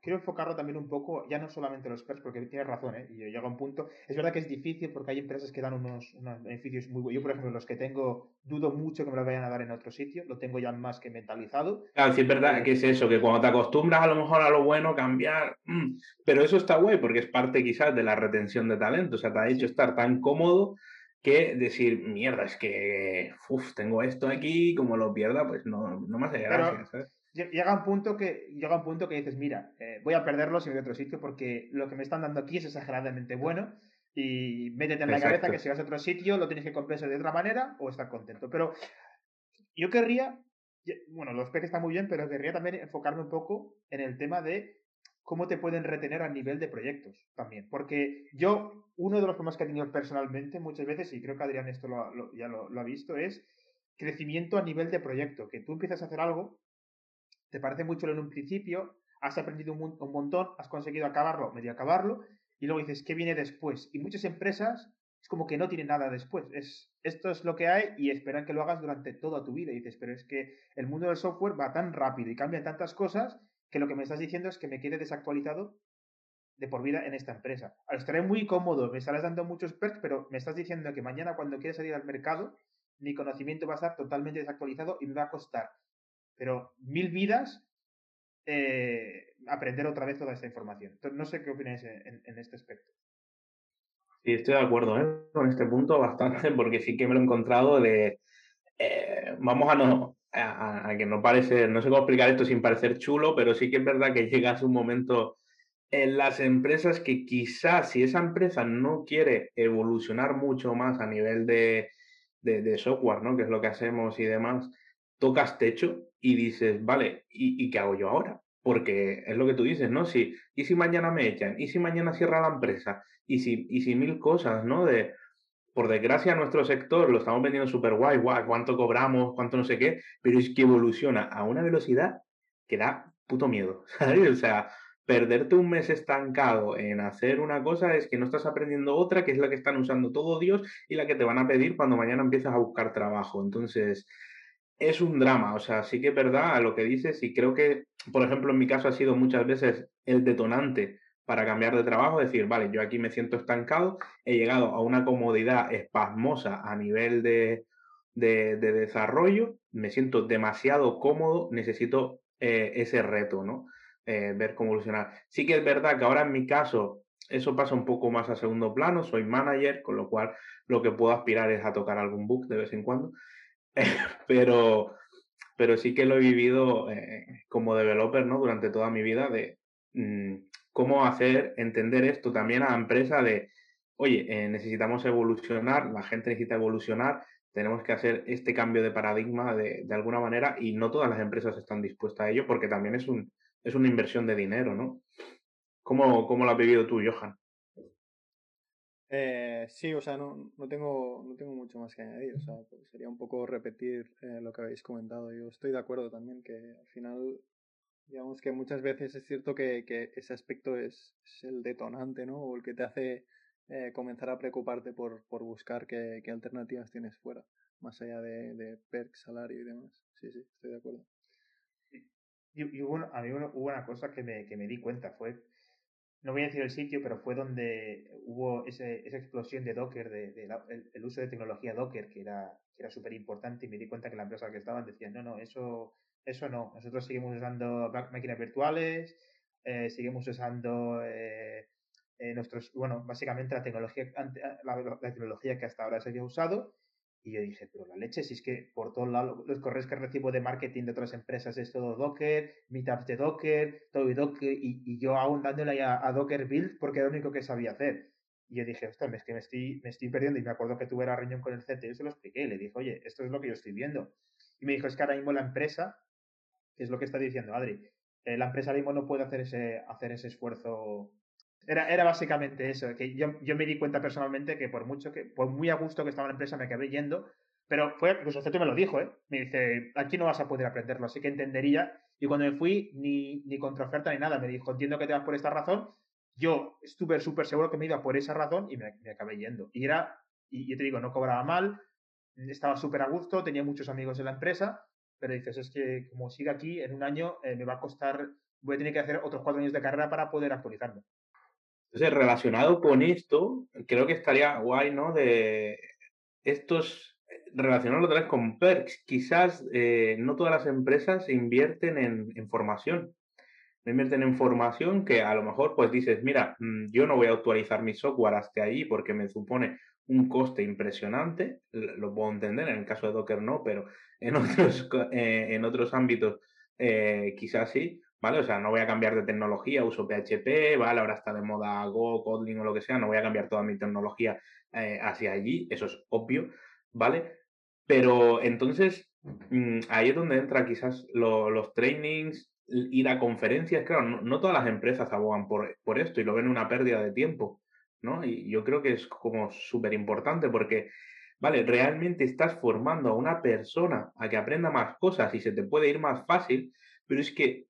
quiero enfocarlo también un poco, ya no solamente los PERS, porque tienes razón, ¿eh? y llega un punto. Es verdad que es difícil porque hay empresas que dan unos, beneficios muy buenos. Yo, por ejemplo, los que tengo, dudo mucho que me los vayan a dar en otro sitio, lo tengo ya más que mentalizado. Claro, sí es verdad que es eso, que cuando te acostumbras a lo mejor a lo bueno, cambiar. Mm, pero eso está guay porque es parte quizás de la retención de talento, o sea, te ha hecho estar tan cómodo que decir, mierda, es que, uff, tengo esto aquí, como lo pierda, pues no, no me hace gracia, ¿sabes? Llega un punto que llega un punto que dices mira eh, voy a perderlo si voy a otro sitio porque lo que me están dando aquí es exageradamente bueno y métete en la cabeza que si vas a otro sitio lo tienes que compensar de otra manera o estar contento pero yo querría bueno los peques están muy bien pero querría también enfocarme un poco en el tema de cómo te pueden retener a nivel de proyectos también porque yo uno de los problemas que he tenido personalmente muchas veces y creo que Adrián esto ya lo, lo ha visto es crecimiento a nivel de proyecto que tú empiezas a hacer algo te parece mucho en un principio, has aprendido un, montón, has conseguido acabarlo, medio acabarlo, y luego dices, ¿qué viene después? Y muchas empresas es como que no tienen nada después. Es, esto es lo que hay y esperan que lo hagas durante toda tu vida. Y dices, pero es que el mundo del software va tan rápido y cambia tantas cosas que lo que me estás diciendo es que me quede desactualizado de por vida en esta empresa. Estaré muy cómodo, me estarás dando muchos perks, pero me estás diciendo que mañana cuando quieras salir al mercado, mi conocimiento va a estar totalmente desactualizado y me va a costar pero mil vidas eh, aprender otra vez toda esta información. Entonces, no sé qué opináis en, este aspecto. Sí, estoy de acuerdo ¿eh? con este punto bastante, porque sí que me lo he encontrado de. Eh, vamos a no. A, que no parece, no sé cómo explicar esto sin parecer chulo, pero sí que es verdad que llegas un momento en las empresas que quizás si esa empresa no quiere evolucionar mucho más a nivel de, de software, ¿no? Que es lo que hacemos y demás, tocas techo y dices, vale, ¿y, qué hago yo ahora? porque es lo que tú dices, ¿no? Si, ¿Y si mañana me echan? ¿Y si mañana cierra la empresa? ¿Y si, y si mil cosas, ¿no? De, por desgracia, nuestro sector lo estamos vendiendo súper guay, guay, cuánto cobramos, cuánto no sé qué, pero es que evoluciona a una velocidad que da puto miedo. O sea, perderte un mes estancado en hacer una cosa es que no estás aprendiendo otra, que es la que están usando todo Dios y la que te van a pedir cuando mañana empiezas a buscar trabajo. Entonces, es un drama, o sea, sí que es verdad lo que dices y creo que, por ejemplo, en mi caso ha sido muchas veces el detonante para cambiar de trabajo, decir, vale, yo aquí me siento estancado, he llegado a una comodidad espasmosa a nivel de, de, desarrollo, me siento demasiado cómodo, necesito eh, ese reto, ¿no? Eh, ver cómo evolucionar. Sí que es verdad que ahora en mi caso eso pasa un poco más a segundo plano, soy manager, con lo cual lo que puedo aspirar es a tocar algún book de vez en cuando, pero, pero sí que lo he vivido eh, como developer, ¿no? Durante toda mi vida de mm, cómo hacer entender esto también a la empresa de, oye, eh, necesitamos evolucionar, la gente necesita evolucionar, tenemos que hacer este cambio de paradigma de, de, alguna manera y no todas las empresas están dispuestas a ello porque también es, un, es una inversión de dinero, ¿no? ¿Cómo, cómo lo has vivido tú, Johan? Eh, sí, o sea, no, no, tengo, no tengo mucho más que añadir. O sea, sería un poco repetir eh, lo que habéis comentado. Yo estoy de acuerdo también que al final, digamos que muchas veces es cierto que, que ese aspecto es, es, el detonante, ¿no? O el que te hace eh, comenzar a preocuparte por, por buscar qué, qué, alternativas tienes fuera, más allá de, de perks, salario y demás. Sí, sí, estoy de acuerdo. Y, y hubo, a mí hubo una cosa que me, que me di cuenta, fue no voy a decir el sitio, pero fue donde hubo ese, esa explosión de Docker, de, de la, el, uso de tecnología Docker, que era, que era súper importante, y me di cuenta que la empresa que estaban decían, no, no, eso, eso no, nosotros seguimos usando máquinas virtuales, eh, seguimos usando eh, eh, nuestros, bueno, básicamente la tecnología, la, tecnología que hasta ahora se había usado, y yo dije, pero la leche, si es que por todos lados los correos que recibo de marketing de otras empresas es todo Docker, meetups de Docker, todo Docker, y, y yo aún dándole a, a, Docker Build porque era lo único que sabía hacer. Y yo dije, ostras, es que me estoy, me estoy perdiendo. Y me acuerdo que tuve la reunión con el CTO y se lo expliqué. Le dije, oye, esto es lo que yo estoy viendo. Y me dijo, es que ahora mismo la empresa, que es lo que está diciendo Adri, eh, la empresa ahora mismo no puede hacer ese, hacer ese esfuerzo era, era básicamente eso, que yo, yo me di cuenta personalmente que por mucho que, por muy a gusto que estaba la empresa, me acabé yendo, pero fue, incluso el me lo dijo, ¿eh? Me dice, aquí no vas a poder aprenderlo, así que entendería. Y cuando me fui, ni, ni contraoferta ni nada, me dijo, entiendo que te vas por esta razón. Yo estuve súper seguro que me iba por esa razón y me, me acabé yendo. Y era, y yo te digo, no cobraba mal, estaba súper a gusto, tenía muchos amigos en la empresa, pero dices, es que como siga aquí, en un año eh, me va a costar, voy a tener que hacer otros cuatro años de carrera para poder actualizarme. Entonces, relacionado con esto, creo que estaría guay, ¿no? De estos, relacionarlo otra vez con perks. Quizás eh, no todas las empresas invierten en, formación. No invierten en formación que a lo mejor pues dices, mira, mm, yo no voy a actualizar mi software hasta ahí porque me supone un coste impresionante. Lo puedo entender, en el caso de Docker no, pero en otros, eh, en otros ámbitos eh, quizás sí. ¿Vale? O sea, no voy a cambiar de tecnología, uso PHP, ¿vale? Ahora está de moda Go, Kotlin o lo que sea, no voy a cambiar toda mi tecnología eh, hacia allí, eso es obvio, ¿vale? Pero entonces, mmm, ahí es donde entra quizás lo, los trainings, ir a conferencias, claro, no, no, todas las empresas abogan por, por esto y lo ven una pérdida de tiempo, ¿no? Y yo creo que es como súper importante porque ¿vale? Realmente estás formando a una persona a que aprenda más cosas y se te puede ir más fácil, pero es que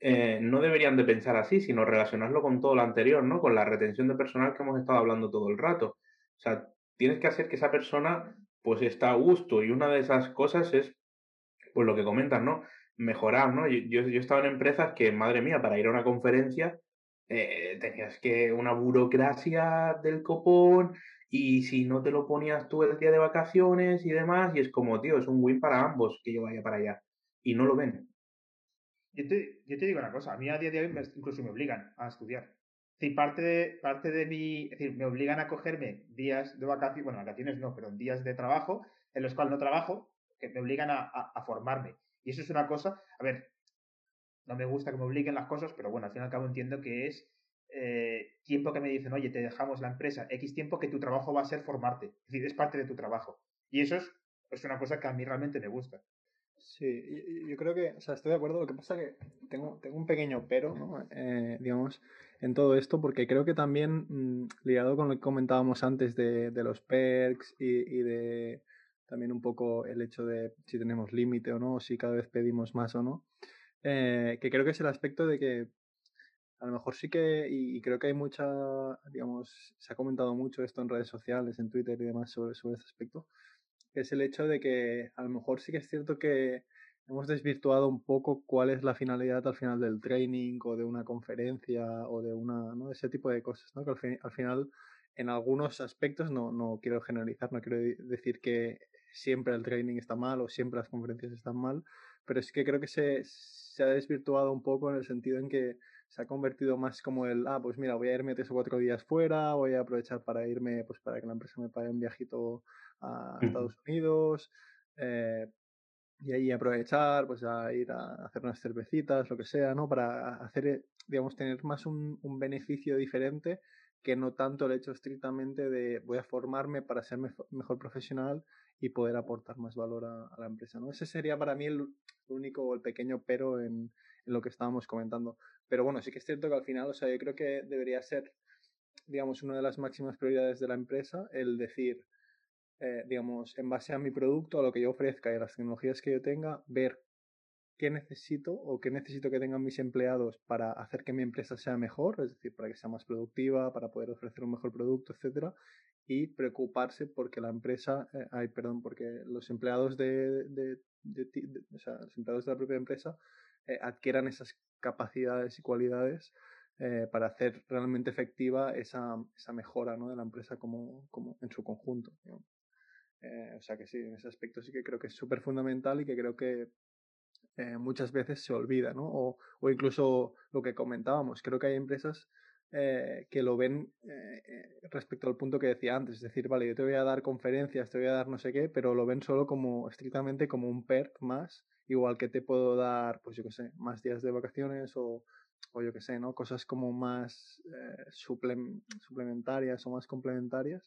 eh, no deberían de pensar así, sino relacionarlo con todo lo anterior, ¿no? Con la retención de personal que hemos estado hablando todo el rato. O sea, tienes que hacer que esa persona pues está a gusto y una de esas cosas es, pues lo que comentas, ¿no? Mejorar, ¿no? Yo, yo, he estado en empresas que, madre mía, para ir a una conferencia eh, tenías que una burocracia del copón y si no te lo ponías tú el día de vacaciones y demás, y es como, tío, es un win para ambos que yo vaya para allá. Y no lo ven. Yo te, yo te digo una cosa, a mí a día de hoy me, incluso me obligan a estudiar. Sí, parte de, parte de mi, es decir, me obligan a cogerme días de vacaciones, bueno, vacaciones no, pero días de trabajo en los cuales no trabajo, que me obligan a, a, a formarme. Y eso es una cosa, a ver, no me gusta que me obliguen las cosas, pero bueno, al fin y al cabo entiendo que es eh, tiempo que me dicen, oye, te dejamos la empresa, X tiempo que tu trabajo va a ser formarte. Es decir, es parte de tu trabajo. Y eso es, es una cosa que a mí realmente me gusta. Sí, yo creo que, o sea, estoy de acuerdo. Lo que pasa que tengo, tengo un pequeño pero, ¿no? Eh, digamos, en todo esto, porque creo que también, mm, ligado con lo que comentábamos antes de, de los perks y, y, de también un poco el hecho de si tenemos límite o no, si cada vez pedimos más o no, eh, que creo que es el aspecto de que a lo mejor sí que, y, creo que hay mucha, digamos, se ha comentado mucho esto en redes sociales, en Twitter y demás sobre, sobre este aspecto, que es el hecho de que a lo mejor sí que es cierto que hemos desvirtuado un poco cuál es la finalidad al final del training o de una conferencia o de una, ¿no? Ese tipo de cosas, ¿no? Que al, final, en algunos aspectos, no, no quiero generalizar, no quiero decir que siempre el training está mal o siempre las conferencias están mal, pero sí que creo que se, se ha desvirtuado un poco en el sentido en que se ha convertido más como el, ah, pues mira, voy a irme tres o cuatro días fuera, voy a aprovechar para irme, pues para que la empresa me pague un viajito a Estados Unidos, eh, y ahí aprovechar, pues a ir a hacer unas cervecitas, lo que sea, ¿no? Para hacer, eh, digamos, tener más un, un beneficio diferente que no tanto el hecho estrictamente de voy a formarme para ser mejor profesional y poder aportar más valor a, la empresa. ¿no? Ese sería para mí el, único o el pequeño pero en, en, lo que estábamos comentando. Pero bueno, sí que es cierto que al final, o sea, yo creo que debería ser, digamos, una de las máximas prioridades de la empresa el decir, eh, digamos, en base a mi producto, a lo que yo ofrezca y a las tecnologías que yo tenga, ver qué necesito o qué necesito que tengan mis empleados para hacer que mi empresa sea mejor, es decir, para que sea más productiva, para poder ofrecer un mejor producto, etcétera, y preocuparse porque la empresa, eh, perdón, porque los empleados de, de, los empleados de la propia empresa eh, adquieran esas capacidades y cualidades eh, para hacer realmente efectiva esa, esa mejora ¿no? de la empresa como, como en su conjunto. O sea que sí, en ese aspecto sí que creo que es súper fundamental y que creo que eh, muchas veces se olvida, ¿no? O, o, incluso lo que comentábamos, creo que hay empresas eh, que lo ven eh, respecto al punto que decía antes, es decir, vale, yo te voy a dar conferencias, te voy a dar no sé qué, pero lo ven solo como estrictamente como un perk más, igual que te puedo dar, pues yo qué sé, más días de vacaciones o, o yo qué sé, ¿no? Cosas como más suplementarias o más complementarias.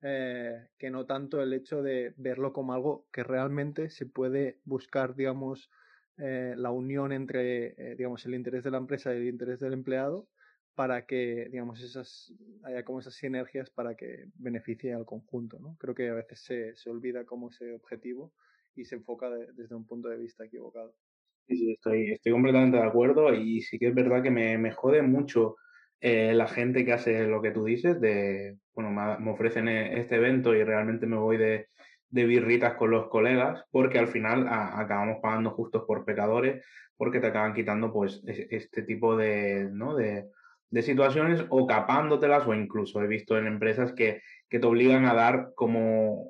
Que no tanto el hecho de verlo como algo que realmente se puede buscar, digamos, eh, la unión entre, eh, digamos, el interés de la empresa y el interés del empleado para que, digamos, esas, haya como esas sinergias para que beneficie al conjunto, ¿no? Creo que a veces se, se olvida como ese objetivo y se enfoca desde un punto de vista equivocado. Sí, sí, estoy, estoy completamente de acuerdo y sí que es verdad que me, me jode mucho eh, la gente que hace lo que tú dices, de, bueno, me ofrecen este evento y realmente me voy de, de birritas con los colegas, porque al final acabamos pagando justos por pecadores, porque te acaban quitando pues este tipo de, ¿no? de, de situaciones o capándotelas o incluso he visto en empresas que, que te obligan a dar como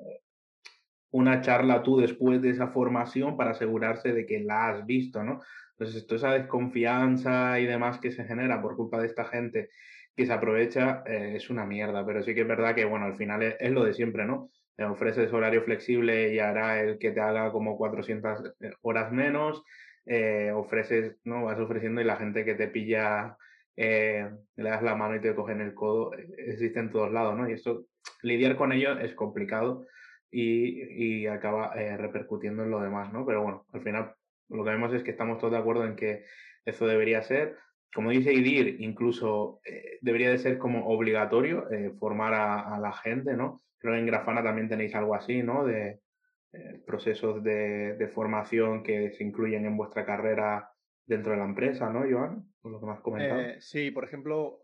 una charla tú después de esa formación para asegurarse de que la has visto, ¿no? Entonces, esto, esa desconfianza y demás que se genera por culpa de esta gente que se aprovecha eh, es una mierda, pero sí que es verdad que, bueno, al final es, lo de siempre, ¿no? te ofreces horario flexible y hará el que te haga como 400 eh, horas menos, eh, ofreces, ¿no? Vas ofreciendo y la gente que te pilla, eh, le das la mano y te cogen el codo, existe en todos lados, ¿no? Y esto, lidiar con ello es complicado y, y acaba repercutiendo en lo demás, ¿no? Pero bueno, al final lo que vemos es que estamos todos de acuerdo en que eso debería ser. Como dice Idir, incluso debería de ser como obligatorio formar a, la gente, ¿no? Creo que en Grafana también tenéis algo así, ¿no? De eh, procesos de, formación que se incluyen en vuestra carrera dentro de la empresa, ¿no, Joan? Por lo que me has. Eh, sí, por ejemplo,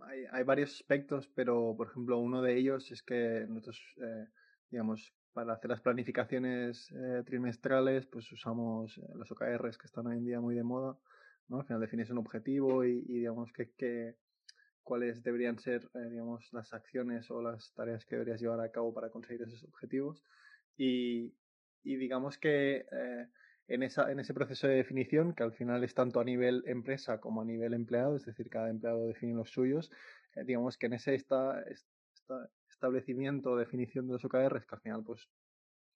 hay, hay, varios aspectos, pero por ejemplo, uno de ellos es que nosotros, eh, digamos, para hacer las planificaciones eh, trimestrales, pues usamos eh, los OKRs que están hoy en día muy de moda, ¿no? Al final defines un objetivo y, y digamos que, que cuáles deberían ser, eh, digamos, las acciones o las tareas que deberías llevar a cabo para conseguir esos objetivos. Y, y digamos que eh, en, esa, en ese proceso de definición, que al final es tanto a nivel empresa como a nivel empleado, es decir, cada empleado define los suyos, eh, digamos que en ese esta, esta establecimiento o definición de los OKRs, que al final pues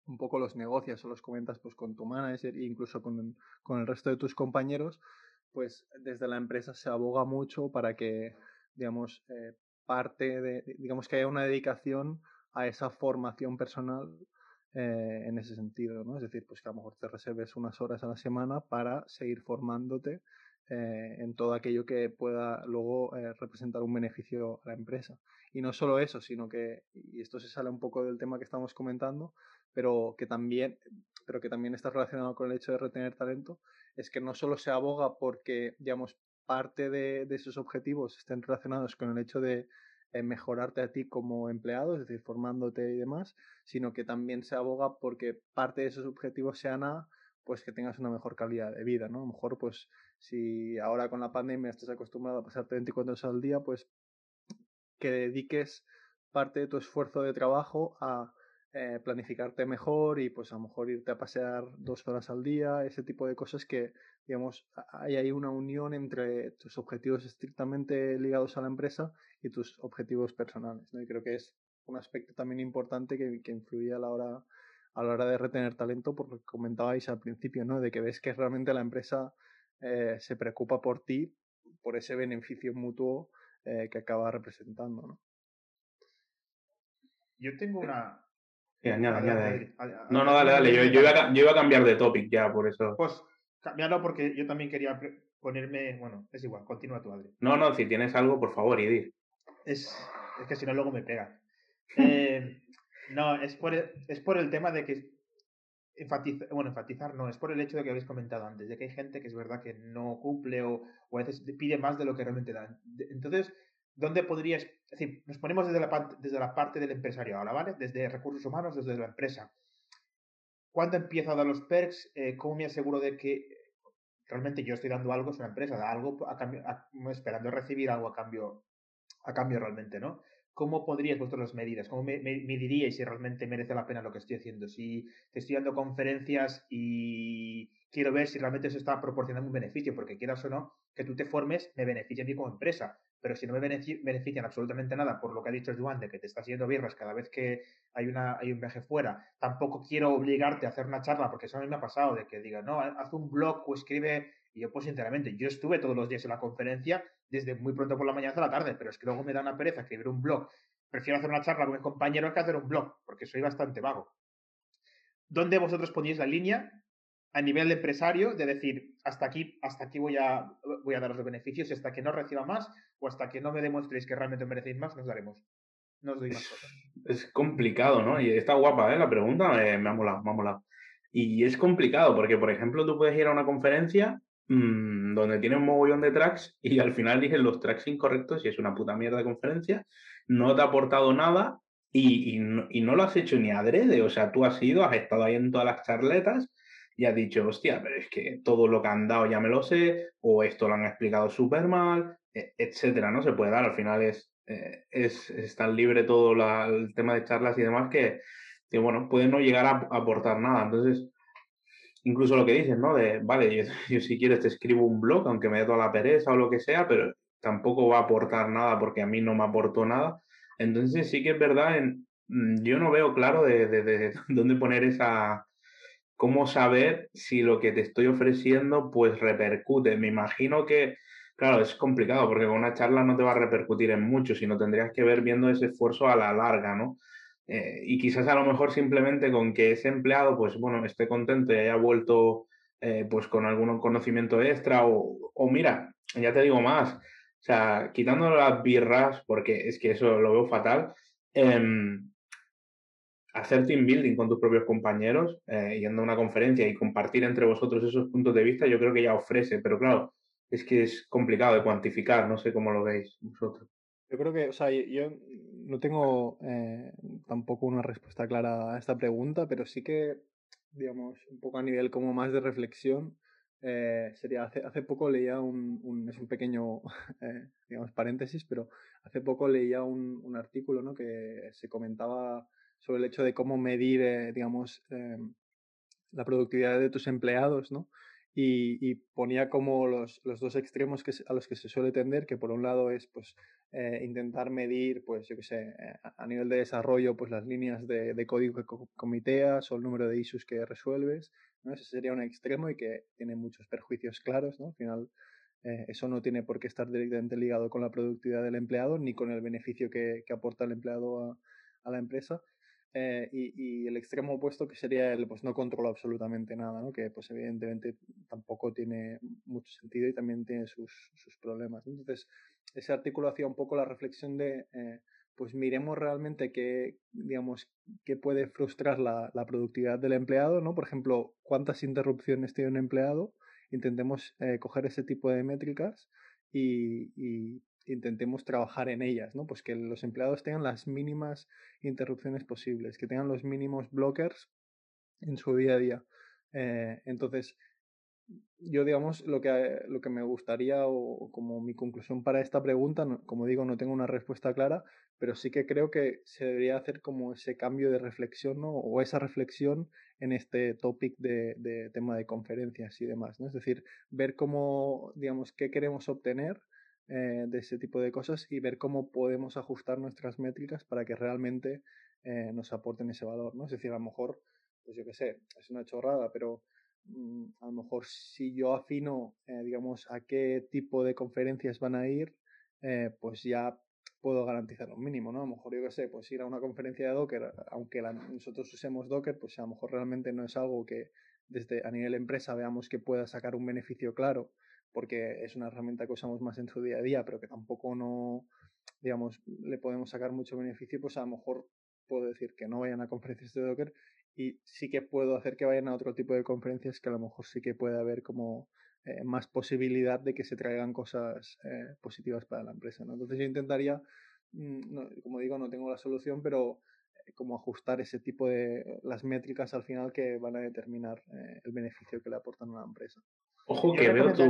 un poco los negocias o los comentas pues con tu manager e incluso con, con el resto de tus compañeros, pues desde la empresa se aboga mucho para que digamos, eh, parte de, digamos que haya una dedicación a esa formación personal eh, en ese sentido, ¿no? Es decir, pues que a lo mejor te reserves unas horas a la semana para seguir formándote eh, en todo aquello que pueda luego representar un beneficio a la empresa. Y no solo eso, sino que, y esto se sale un poco del tema que estamos comentando, pero que también, pero que también está relacionado con el hecho de retener talento, es que no solo se aboga porque, digamos, parte de, esos objetivos estén relacionados con el hecho de mejorarte a ti como empleado, es decir, formándote y demás, sino que también se aboga porque parte de esos objetivos sean a pues que tengas una mejor calidad de vida, ¿no? A lo mejor, pues, si ahora con la pandemia estás acostumbrado a pasarte 24 horas al día, pues que dediques parte de tu esfuerzo de trabajo a eh, planificarte mejor y pues a lo mejor irte a pasear dos horas al día, ese tipo de cosas que, digamos, hay ahí una unión entre tus objetivos estrictamente ligados a la empresa y tus objetivos personales. ¿no? Y creo que es un aspecto también importante que, que influye a la hora a la hora de retener talento, porque comentabais al principio, ¿no? De que ves que realmente la empresa eh, se preocupa por ti, por ese beneficio mutuo eh, que acaba representando, ¿no? Yo tengo una, no, no, dale, dale. Yo, yo, iba a, yo, iba a, cambiar de topic ya, por eso. Pues cambiarlo porque yo también quería ponerme. Bueno, es igual, continúa tu Adri. No, no, si tienes algo, por favor, Idir. Es, es que si no, luego me pega. Eh, no, es por, el, es por el tema de que. Enfatizar, bueno, enfatizar no, es por el hecho de que habéis comentado antes, de que hay gente que es verdad que no cumple o, o a veces pide más de lo que realmente dan. Entonces, ¿dónde podrías, es decir, nos ponemos desde la, desde la parte del empresario ahora, ¿vale? Desde recursos humanos, desde la empresa. ¿Cuándo empiezo a dar los perks? Eh, ¿Cómo me aseguro de que realmente yo estoy dando algo, es una empresa, da algo a cambio, esperando recibir algo a cambio, a cambio realmente, ¿no? ¿Cómo podríais vosotros las medidas? ¿Cómo me, me, diríais si realmente merece la pena lo que estoy haciendo? Si te estoy dando conferencias y quiero ver si realmente eso está proporcionando un beneficio, porque quieras o no, que tú te formes me beneficia a mí como empresa pero si no me benefician absolutamente nada por lo que ha dicho Joan de que te estás yendo birras cada vez que hay, una, hay un viaje fuera, tampoco quiero obligarte a hacer una charla, porque eso a mí me ha pasado, de que diga, no, haz un blog o escribe, y yo pues sinceramente, yo estuve todos los días en la conferencia, desde muy pronto por la mañana hasta la tarde, pero es que luego me da una pereza escribir un blog. Prefiero hacer una charla con mis compañeros que hacer un blog, porque soy bastante vago. ¿Dónde vosotros ponéis la línea a nivel de empresario de decir hasta aquí hasta aquí voy a voy a daros los beneficios y hasta que no reciba más o hasta que no me demuestréis que realmente merecéis más nos daremos es complicado no y está guapa ¿eh? la pregunta me ha molado me ha molado. Y es complicado porque por ejemplo tú puedes ir a una conferencia mmm, donde tiene un mogollón de tracks y al final dices los tracks incorrectos y es una puta mierda de conferencia no te ha aportado nada y, y, no, y no lo has hecho ni adrede. O sea tú has ido has estado ahí en todas las charletas y has dicho, hostia, pero es que todo lo que han dado ya me lo sé, o esto lo han explicado súper mal, e, etcétera, ¿no? Se puede dar, al final es, eh, es, es, tan libre todo la, el tema de charlas y demás que, que bueno, puede no llegar a, aportar nada. Entonces, incluso lo que dices, ¿no? De, vale, yo, yo, si quieres te escribo un blog, aunque me dé toda la pereza o lo que sea, pero tampoco va a aportar nada porque a mí no me aportó nada. Entonces sí que es verdad, en, mm, yo no veo claro de, de, de dónde poner esa, cómo saber si lo que te estoy ofreciendo pues repercute. Me imagino que, claro, es complicado porque con una charla no te va a repercutir en mucho, sino tendrías que ver viendo ese esfuerzo a la larga, ¿no? Eh, y quizás a lo mejor simplemente con que ese empleado, pues bueno, esté contento y haya vuelto eh, pues con algún conocimiento extra o, o, mira, ya te digo más, o sea, quitando las birras, porque es que eso lo veo fatal, eh, hacer team building con tus propios compañeros, eh, yendo a una conferencia y compartir entre vosotros esos puntos de vista, yo creo que ya ofrece, pero claro, es que es complicado de cuantificar, no sé cómo lo veis vosotros. Yo creo que, o sea, yo no tengo eh, tampoco una respuesta clara a esta pregunta, pero sí que, digamos, un poco a nivel como más de reflexión, eh, sería, hace, hace poco leía un, un es un pequeño, eh, digamos, paréntesis, pero hace poco leía un, un artículo, ¿no? Que se comentaba sobre el hecho de cómo medir, eh, digamos, eh, la productividad de tus empleados, ¿no? Y, ponía como los, los, dos extremos que, a los que se suele tender, que por un lado es pues eh, intentar medir, pues yo qué sé, eh, a nivel de desarrollo, pues las líneas de, de código que comiteas o el número de issues que resuelves, ¿no? Ese sería un extremo y que tiene muchos perjuicios claros, ¿no? Al final eso no tiene por qué estar directamente ligado con la productividad del empleado ni con el beneficio que, que aporta el empleado a, a la empresa. Eh, y, el extremo opuesto que sería el pues no controlo absolutamente nada, ¿no? que pues evidentemente tampoco tiene mucho sentido y también tiene sus, sus problemas. Entonces, ese artículo hacía un poco la reflexión de, eh, pues miremos realmente qué, digamos, qué puede frustrar la, la, productividad del empleado, ¿no? Por ejemplo, cuántas interrupciones tiene un empleado, intentemos eh, coger ese tipo de métricas y, y, intentemos trabajar en ellas, ¿no? Pues que los empleados tengan las mínimas interrupciones posibles, que tengan los mínimos blockers en su día a día. Eh, entonces, yo digamos lo que, lo que me gustaría o como mi conclusión para esta pregunta, como digo, no tengo una respuesta clara, pero sí que creo que se debería hacer como ese cambio de reflexión o esa reflexión en este topic de, tema de conferencias y demás. Es decir, ver cómo, digamos, qué queremos obtener eh, de ese tipo de cosas y ver cómo podemos ajustar nuestras métricas para que realmente eh, nos aporten ese valor, ¿no? Es decir, a lo mejor, pues yo qué sé, es una chorrada, pero mm, a lo mejor si yo afino, eh, digamos, a qué tipo de conferencias van a ir, pues ya puedo garantizar un mínimo, ¿no? A lo mejor yo qué sé, pues ir a una conferencia de Docker, aunque nosotros usemos Docker, pues a lo mejor realmente no es algo que desde a nivel empresa veamos que pueda sacar un beneficio claro porque es una herramienta que usamos más en su día a día, pero que tampoco no, digamos, le podemos sacar mucho beneficio, pues a lo mejor puedo decir que no vayan a conferencias de Docker y sí que puedo hacer que vayan a otro tipo de conferencias que a lo mejor sí que puede haber como eh, más posibilidad de que se traigan cosas eh, positivas para la empresa. Entonces yo intentaría, mm, como digo, no tengo la solución, pero eh, como ajustar ese tipo de las métricas al final que van a determinar el beneficio que le aportan a la empresa. Ojo que veo tú.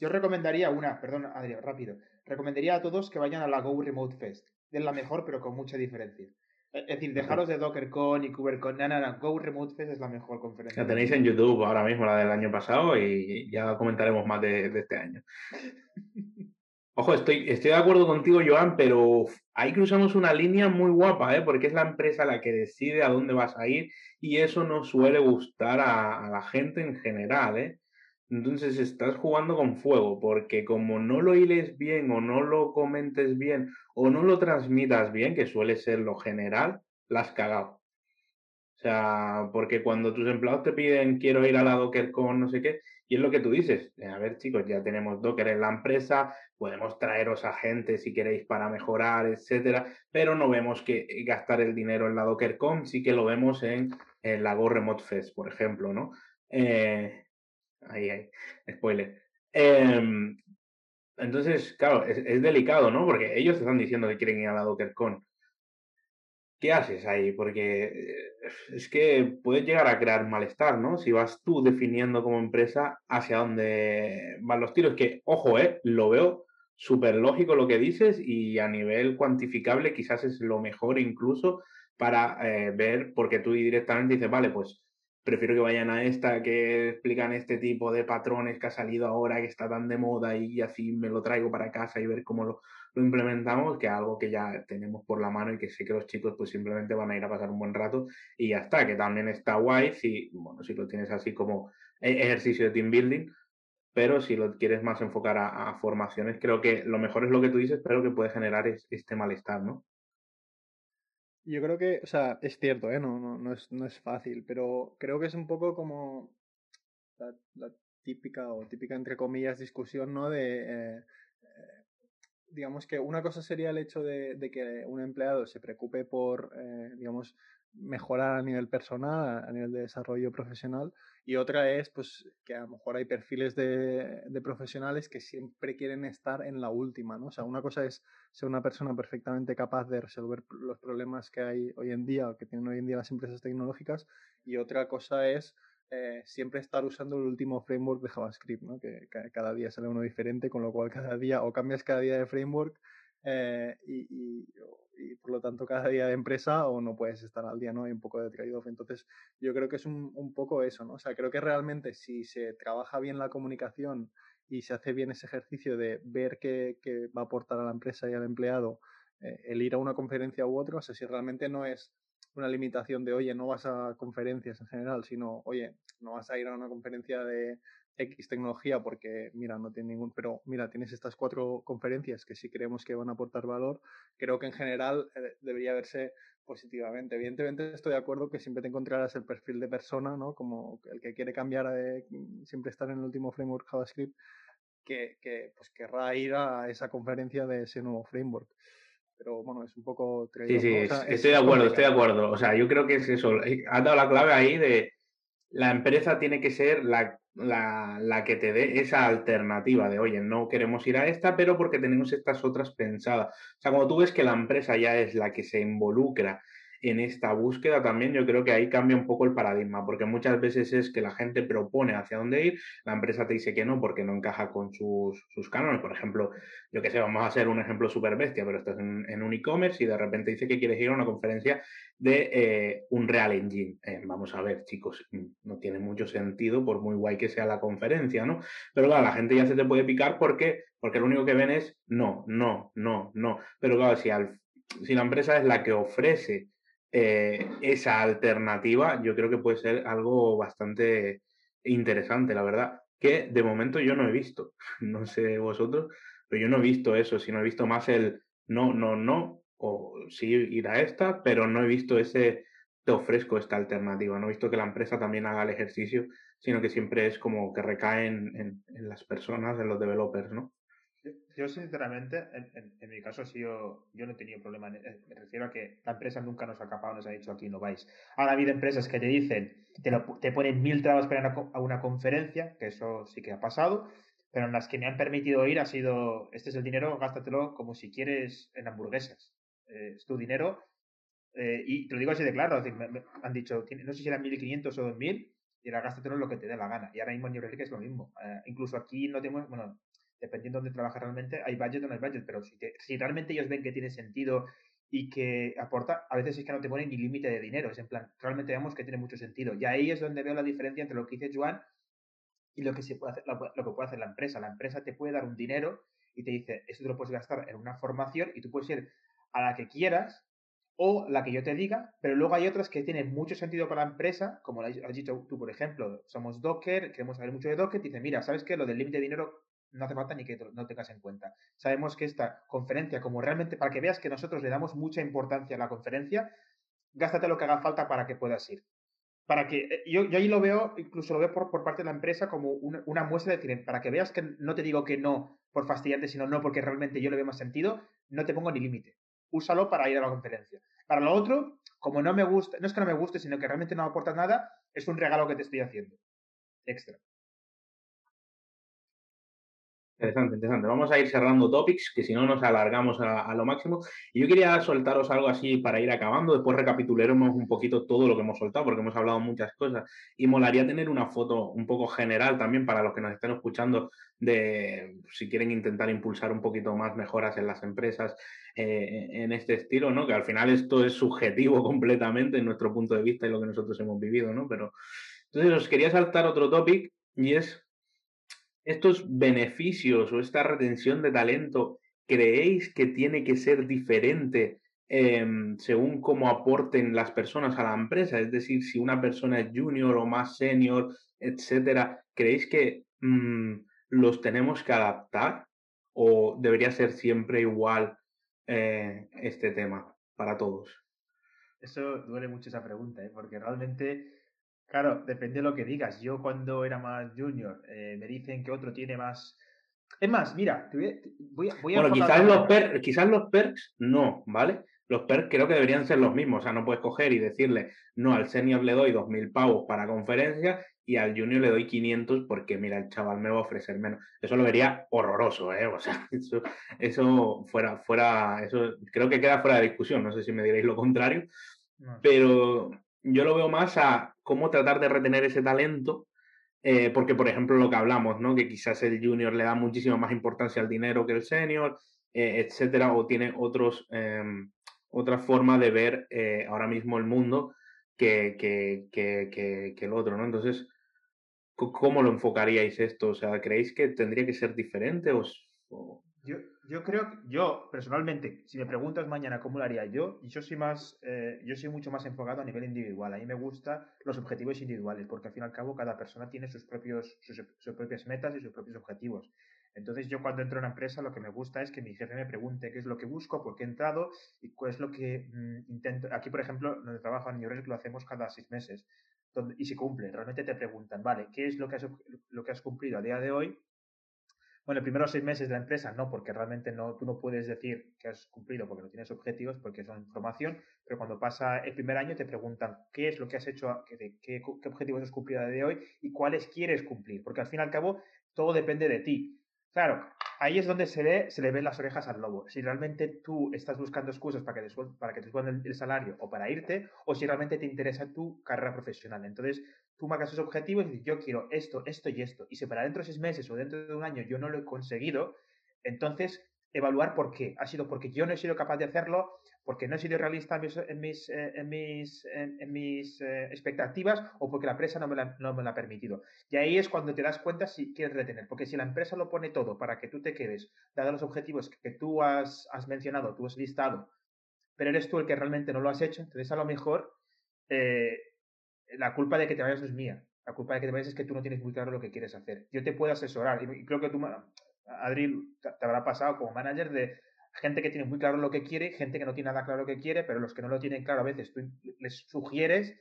Yo recomendaría una, perdón, Adrián, rápido. Recomendaría a todos que vayan a la Go Remote Fest. Es la mejor, pero con mucha diferencia. Es decir, dejaros de DockerCon y KubeCon. No, no, no. Go Remote Fest es la mejor conferencia. La tenéis en YouTube ahora mismo, la del año pasado, y ya comentaremos más de, este año. Ojo, estoy, estoy de acuerdo contigo, Joan, pero ahí cruzamos una línea muy guapa, ¿eh? porque es la empresa la que decide a dónde vas a ir y eso no suele gustar a, a la gente en general. ¿eh? Entonces estás jugando con fuego, porque como no lo hiles bien o no lo comentes bien o no lo transmitas bien, que suele ser lo general, la has cagado. O sea, porque cuando tus empleados te piden quiero ir a la Docker con no sé qué, y es lo que tú dices, a ver chicos, ya tenemos Docker en la empresa, podemos traeros a gente si queréis para mejorar, etcétera, pero no vemos que gastar el dinero en la DockerCon, sí que lo vemos en, en la Go Remote Fest, por ejemplo, ¿no? Eh, Ahí, ahí, spoiler. Em, entonces, claro, es, delicado, ¿no? Porque ellos te están diciendo que quieren ir a la DockerCon. ¿Qué haces ahí? Porque eh, es que puedes llegar a crear malestar, ¿no? Si vas tú definiendo como empresa hacia dónde van los tiros. Que, ojo, eh, lo veo súper lógico lo que dices y a nivel cuantificable quizás es lo mejor incluso para eh, ver, porque tú directamente dices, vale, pues prefiero que vayan a esta que explican este tipo de patrones que ha salido ahora, que está tan de moda y así me lo traigo para casa y ver cómo lo, implementamos, que algo que ya tenemos por la mano y que sé que los chicos pues simplemente van a ir a pasar un buen rato y ya está, que también está guay si, bueno, si lo tienes así como e-, ejercicio de team building, pero si lo quieres más enfocar a, formaciones, creo que lo mejor es lo que tú dices, pero que puede generar este malestar, ¿no? Yo creo que, o sea, es cierto, ¿eh? no, no, no, es, no es fácil, pero creo que es un poco como la, típica o típica, entre comillas, discusión, ¿no? De, eh, eh, digamos que una cosa sería el hecho de, de que un empleado se preocupe por, eh, digamos, mejorar a nivel personal, a nivel de desarrollo profesional, y otra es pues que a lo mejor hay perfiles de, profesionales que siempre quieren estar en la última, ¿no? O sea, una cosa es ser una persona perfectamente capaz de resolver los problemas que hay hoy en día que tienen hoy en día las empresas tecnológicas, y otra cosa es eh, siempre estar usando el último framework de JavaScript, ¿no? Que, que, cada día sale uno diferente, con lo cual cada día o cambias cada día de framework eh, y, por lo tanto cada día de empresa o no puedes estar al día, ¿no? Hay un poco de trade-off. Entonces yo creo que es un, un, poco eso, ¿no? O sea, creo que realmente si se trabaja bien la comunicación y se hace bien ese ejercicio de ver qué, qué va a aportar a la empresa y al empleado eh, el ir a una conferencia u otra, o sea, si realmente no es una limitación de, oye, no vas a conferencias en general, sino, oye, no vas a ir a una conferencia de X tecnología porque, mira, no tiene ningún, pero mira, tienes estas cuatro conferencias que sí creemos que van a aportar valor, creo que en general eh, debería verse positivamente. Evidentemente estoy de acuerdo que siempre te encontrarás el perfil de persona, ¿no? Como el que quiere cambiar de siempre estar en el último framework JavaScript, que, que pues querrá ir a esa conferencia de ese nuevo framework pero bueno, es un poco... Sí, sí, estoy de acuerdo, estoy de acuerdo. O sea, yo creo que es eso. Has dado la clave ahí de la empresa tiene que ser la, la, la, que te dé esa alternativa de, oye, no queremos ir a esta, pero porque tenemos estas otras pensadas. O sea, cuando tú ves que la empresa ya es la que se involucra en esta búsqueda también yo creo que ahí cambia un poco el paradigma, porque muchas veces es que la gente propone hacia dónde ir, la empresa te dice que no porque no encaja con sus, sus cánones. Por ejemplo, yo que sé, vamos a hacer un ejemplo súper bestia, pero estás en, un e-commerce y de repente dice que quieres ir a una conferencia de eh, un Real Engine. Eh, vamos a ver, chicos, no tiene mucho sentido por muy guay que sea la conferencia, ¿no? Pero claro, la gente ya se te puede picar porque, porque lo único que ven es no, no, no, no. Pero claro, si, al, si la empresa es la que ofrece eh, esa alternativa yo creo que puede ser algo bastante interesante, la verdad, que de momento yo no he visto. No sé vosotros, pero yo no he visto eso, sino he visto más el no, no, no, o sí ir a esta, pero no he visto ese te ofrezco esta alternativa. No he visto que la empresa también haga el ejercicio, sino que siempre es como que recae en, en las personas, en los developers, ¿no? Yo, sinceramente, en, mi caso, sí, yo, yo no he tenido problema. Eh, me refiero a que la empresa nunca nos ha capado, nos ha dicho aquí no vais. Ahora ha habido empresas que te dicen, te, te ponen mil trabas para ir a una conferencia, que eso sí que ha pasado, pero en las que me han permitido ir ha sido, este es el dinero, gástatelo como si quieres en hamburguesas. Eh, es tu dinero. Eh, y te lo digo así de claro, han dicho, no sé si eran 1.500 o 2.000, y ahora gástatelo lo que te dé la gana. Y ahora mismo en que es lo mismo. incluso aquí no tenemos, bueno, dependiendo de dónde trabajas realmente, hay budget o no hay budget, pero si, si realmente ellos ven que tiene sentido y que aporta, a veces es que no te ponen ni límite de dinero, es en plan, realmente vemos que tiene mucho sentido. Y ahí es donde veo la diferencia entre lo que dice Joan y lo que, se puede hacer, lo, que puede hacer la empresa. La empresa te puede dar un dinero y te dice, esto te lo puedes gastar en una formación y tú puedes ir a la que quieras o la que yo te diga, pero luego hay otras que tienen mucho sentido para la empresa, como has dicho tú, por ejemplo, somos Docker, queremos saber mucho de Docker, te dice, mira, ¿sabes qué? Lo del límite de dinero no hace falta ni que no tengas en cuenta. Sabemos que esta conferencia, como realmente, para que veas que nosotros le damos mucha importancia a la conferencia, gástate lo que haga falta para que puedas ir. Para que, eh, yo, yo ahí lo veo, incluso lo veo por, por parte de la empresa como una, muestra de decir, para que veas que no te digo que no por fastidiarte, sino no porque realmente yo le veo más sentido, no te pongo ni límite. Úsalo para ir a la conferencia. Para lo otro, como no me gusta, no es que no me guste, sino que realmente no aporta nada, es un regalo que te estoy haciendo. Extra. Interesante, interesante. Vamos a ir cerrando topics, que si no nos alargamos a, lo máximo. Y yo quería soltaros algo así para ir acabando. Después recapitularemos un poquito todo lo que hemos soltado, porque hemos hablado muchas cosas. Y molaría tener una foto un poco general también para los que nos estén escuchando, de si quieren intentar impulsar un poquito más mejoras en las empresas eh, en este estilo, ¿no? Que al final esto es subjetivo completamente en nuestro punto de vista y lo que nosotros hemos vivido, ¿no? Pero entonces os quería saltar otro topic y es estos beneficios o esta retención de talento, ¿creéis que tiene que ser diferente em, según cómo aporten las personas a la empresa? Es decir, si una persona es junior o más senior, etcétera, ¿creéis que mm, los tenemos que adaptar o debería ser siempre igual eh, este tema para todos? Eso duele mucho esa pregunta, ¿eh? porque realmente Claro, depende de lo que digas. Yo cuando era más junior eh, me dicen que otro tiene más... Es más, mira, voy, a... bueno, quizás los, quizás los perks no, ¿vale? Los perks creo que deberían ser los mismos. O sea, no puedes coger y decirle, no, al senior le doy 2.000 pavos para conferencia y al junior le doy 500 porque, mira, el chaval me va a ofrecer menos. Eso lo vería horroroso, ¿eh? O sea, eso, eso fuera, fuera, eso creo que queda fuera de discusión. No sé si me diréis lo contrario, pero yo lo veo más a cómo tratar de retener ese talento, eh, porque por ejemplo lo que hablamos, ¿no? Que quizás el junior le da muchísima más importancia al dinero que el senior, eh, etcétera, o tiene otros, em, otra forma de ver eh, ahora mismo el mundo que, que, que, que, el otro, ¿no? Entonces, ¿cómo lo enfocaríais esto? O sea, ¿creéis que tendría que ser diferente o, Yo, yo creo que yo, personalmente, si me preguntas mañana cómo lo haría yo, yo soy más, eh, yo soy mucho más enfocado a nivel individual. A mí me gustan los objetivos individuales, porque al fin y al cabo cada persona tiene sus propios, sus, propias metas y sus propios objetivos. Entonces yo cuando entro a una empresa lo que me gusta es que mi jefe me pregunte qué es lo que busco, por qué he entrado y qué es lo que mm, intento. Aquí, por ejemplo, donde trabajo en New York lo hacemos cada seis meses y se cumple. Realmente te preguntan, vale, ¿qué es lo que, has, lo que has cumplido a día de hoy? Bueno, el primeros seis meses de la empresa no, porque realmente no, tú no puedes decir que has cumplido porque no tienes objetivos, porque son información, pero cuando pasa el primer año te preguntan qué es lo que has hecho, qué, qué, qué objetivos has cumplido a día de hoy y cuáles quieres cumplir, porque al fin y al cabo todo depende de ti. Claro, ahí es donde se ve, se le ven las orejas al lobo. Si realmente tú estás buscando excusas para que te, para que te suban el, salario o para irte, o si realmente te interesa tu carrera profesional. Entonces, tú marcas esos objetivos y dices, yo quiero esto, esto y esto. Y si para dentro de seis meses o dentro de un año yo no lo he conseguido, entonces evaluar por qué. Ha sido porque yo no he sido capaz de hacerlo, porque no he sido realista en mis, en mis, eh, en mis, eh, expectativas o porque la empresa no me, la, no me lo ha permitido. Y ahí es cuando te das cuenta si quieres retener. Porque si la empresa lo pone todo para que tú te quedes, dado los objetivos que tú has, has mencionado, tú has listado, pero eres tú el que realmente no lo has hecho, entonces a lo mejor eh, la culpa de que te vayas no es mía. La culpa de que te vayas es que tú no tienes muy claro lo que quieres hacer. Yo te puedo asesorar y creo que tú Adri, te, habrá pasado como manager de gente que tiene muy claro lo que quiere, gente que no tiene nada claro lo que quiere, pero los que no lo tienen claro a veces tú les sugieres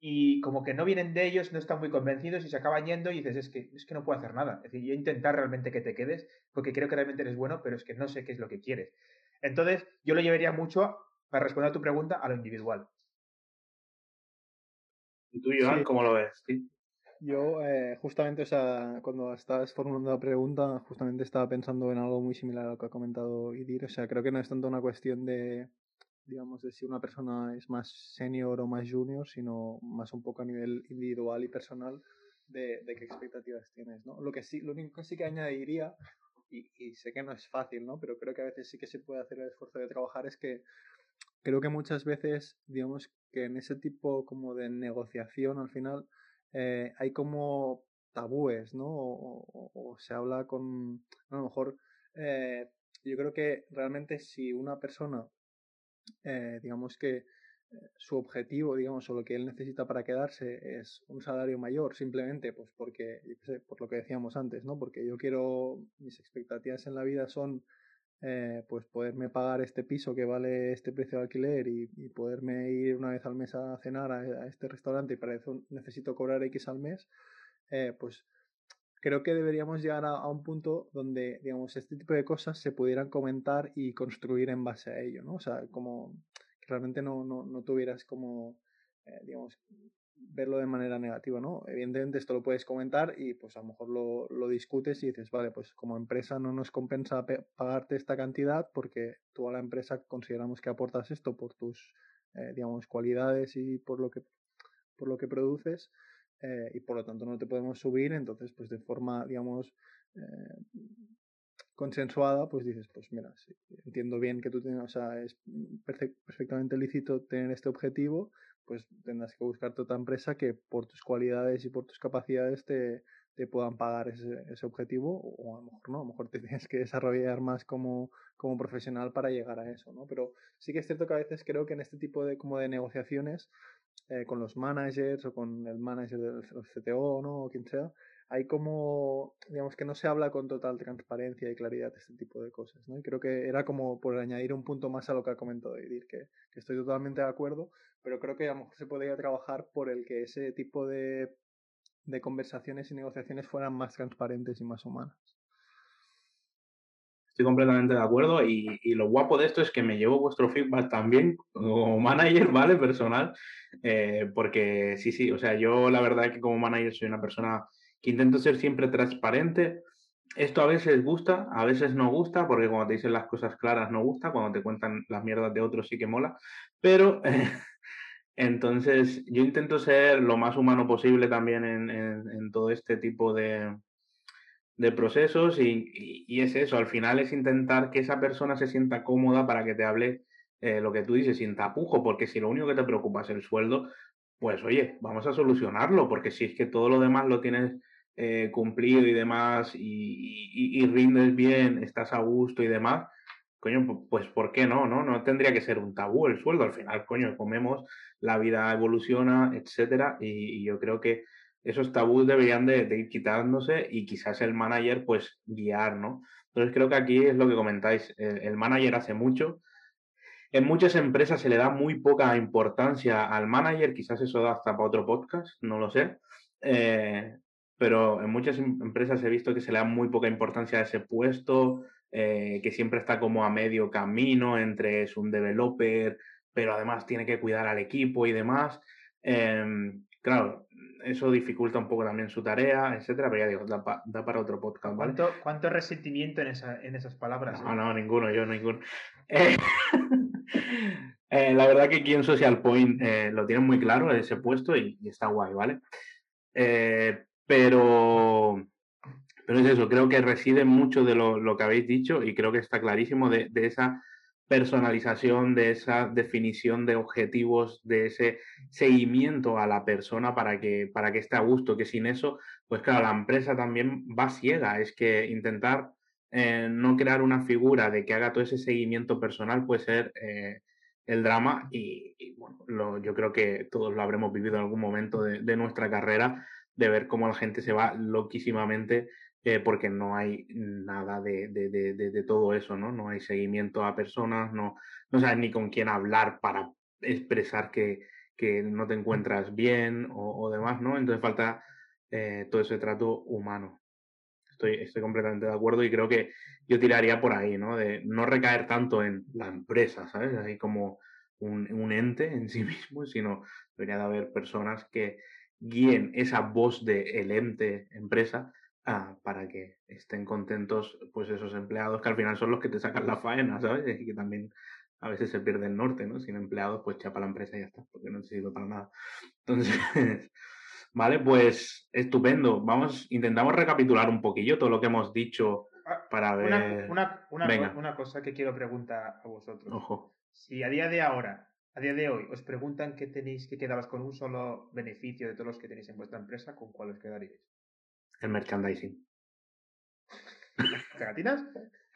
y como que no vienen de ellos, no están muy convencidos y se acaban yendo y dices, es que, es que no puedo hacer nada. Es decir, yo intentar realmente que te quedes porque creo que realmente eres bueno, pero es que no sé qué es lo que quieres. Entonces, yo lo llevaría mucho, para responder a tu pregunta, a lo individual. ¿Y tú, Joan, cómo lo ves? Yo, eh, justamente, o sea, cuando estabas formulando la pregunta, justamente estaba pensando en algo muy similar a lo que ha comentado Idir. O sea, creo que no es tanto una cuestión de, digamos, de si una persona es más senior o más junior, sino más un poco a nivel individual y personal de, qué expectativas tienes, ¿no? Lo que sí, lo único que sí que añadiría, y, y sé que no es fácil, ¿no? Pero creo que a veces sí que se puede hacer el esfuerzo de trabajar, es que creo que muchas veces, digamos, que en ese tipo como de negociación al final eh, hay como tabúes, ¿no? O, se habla con, a lo mejor, eh, yo creo que realmente si una persona, eh, digamos que su objetivo, digamos, o lo que él necesita para quedarse es un salario mayor, simplemente, pues porque, por lo que decíamos antes, ¿no? Porque yo quiero, mis expectativas en la vida son eh, pues poderme pagar este piso que vale este precio de alquiler y, poderme ir una vez al mes a cenar a, este restaurante y para eso necesito cobrar X al mes, eh, pues creo que deberíamos llegar a, un punto donde, digamos, este tipo de cosas se pudieran comentar y construir en base a ello, ¿no? O sea, como que realmente no, no, no tuvieras como, eh, digamos, verlo de manera negativa, ¿no? Evidentemente esto lo puedes comentar y pues a lo mejor lo, lo discutes y dices, vale, pues como empresa no nos compensa pagarte esta cantidad porque tú a la empresa consideramos que aportas esto por tus, eh, digamos, cualidades y por lo que, por lo que produces eh, y por lo tanto no te podemos subir, entonces pues de forma, digamos, eh, consensuada, pues dices, pues mira, entiendo bien que tú tienes, o sea, es perfectamente lícito tener este objetivo, pues tendrás que buscarte otra empresa que por tus cualidades y por tus capacidades te, te puedan pagar ese, ese, objetivo o a lo mejor no, a lo mejor te tienes que desarrollar más como, como profesional para llegar a eso, ¿no? Pero sí que es cierto que a veces creo que en este tipo de, como de negociaciones eh, con los managers o con el manager del CTO, ¿no? O quien sea, hay como, digamos que no se habla con total transparencia y claridad de este tipo de cosas, ¿no? Y creo que era como por añadir un punto más a lo que ha comentado Edir, que, que estoy totalmente de acuerdo, pero creo que a lo mejor se podría trabajar por el que ese tipo de, de conversaciones y negociaciones fueran más transparentes y más humanas. Estoy completamente de acuerdo y, y, lo guapo de esto es que me llevo vuestro feedback también como manager, ¿vale? Personal, eh, porque sí, sí, o sea, yo la verdad que como manager soy una persona que intento ser siempre transparente. Esto a veces gusta, a veces no gusta, porque cuando te dicen las cosas claras no gusta, cuando te cuentan las mierdas de otros sí que mola, pero entonces yo intento ser lo más humano posible también en, todo este tipo de, procesos y, y, es eso, al final es intentar que esa persona se sienta cómoda para que te hable eh, lo que tú dices sin tapujo, porque si lo único que te preocupa es el sueldo, pues oye, vamos a solucionarlo, porque si es que todo lo demás lo tienes eh, cumplido y demás y, rindes bien, estás a gusto y demás, coño, pues ¿por qué no? No, no tendría que ser un tabú el sueldo. Al final, coño, comemos, la vida evoluciona, etcétera, y, yo creo que esos tabús deberían de, ir quitándose y quizás el manager pues guiar, ¿no? Entonces creo que aquí es lo que comentáis, el manager hace mucho, en muchas empresas se le da muy poca importancia al manager, quizás eso da hasta para otro podcast, no lo sé. Eh, pero en muchas em, empresas he visto que se le da muy poca importancia a ese puesto, eh, que siempre está como a medio camino entre es un developer, pero además tiene que cuidar al equipo y demás. Em, claro, eso dificulta un poco también su tarea, etcétera, pero ya digo, da, para otro podcast. ¿Cuánto, ¿Cuánto, resentimiento en, esa, en esas palabras? No, no, ninguno, yo ninguno. Eh, eh, la verdad que aquí en Social Point eh, lo tienen muy claro ese puesto y, está guay, ¿vale? Pero, pero es eso, creo que reside mucho de lo, que habéis dicho y creo que está clarísimo de, de esa personalización, de esa definición de objetivos, de ese seguimiento a la persona para que, para que esté a gusto, que sin eso, pues claro, la empresa también va ciega. Es que intentar eh, no crear una figura de que haga todo ese seguimiento personal puede ser eh, el drama y, bueno, yo creo que todos lo habremos vivido en algún momento de, nuestra carrera, de ver cómo la gente se va loquísimamente eh, porque no hay nada de, de, todo eso, ¿no? No hay seguimiento a personas, no, no sabes ni con quién hablar para expresar que, que no te encuentras bien o, o, demás, ¿no? Entonces falta todo ese trato humano estoy, estoy completamente de acuerdo y creo que yo tiraría por ahí, ¿no? De no recaer tanto en la empresa, ¿sabes? Así como un, un ente en sí mismo, sino debería de haber personas que guíen esa voz del el ente empresa ah, para que estén contentos pues esos empleados que al final son los que te sacan la faena, ¿sabes? Y que también a veces se pierde el norte, ¿no? Sin empleados, pues chapa la empresa y ya está, porque no sirve para nada. Entonces, Vale, pues estupendo. Vamos, intentamos recapitular un poquillo todo lo que hemos dicho ah, para ver. Una, una, una, cosa que quiero preguntar a vosotros. Ojo. Si a día de ahora, a día de hoy, os preguntan qué tenéis que quedabas con un solo beneficio de todos los que tenéis en vuestra empresa, ¿con cuál os quedaríais? El merchandising. ¿Pegatinas?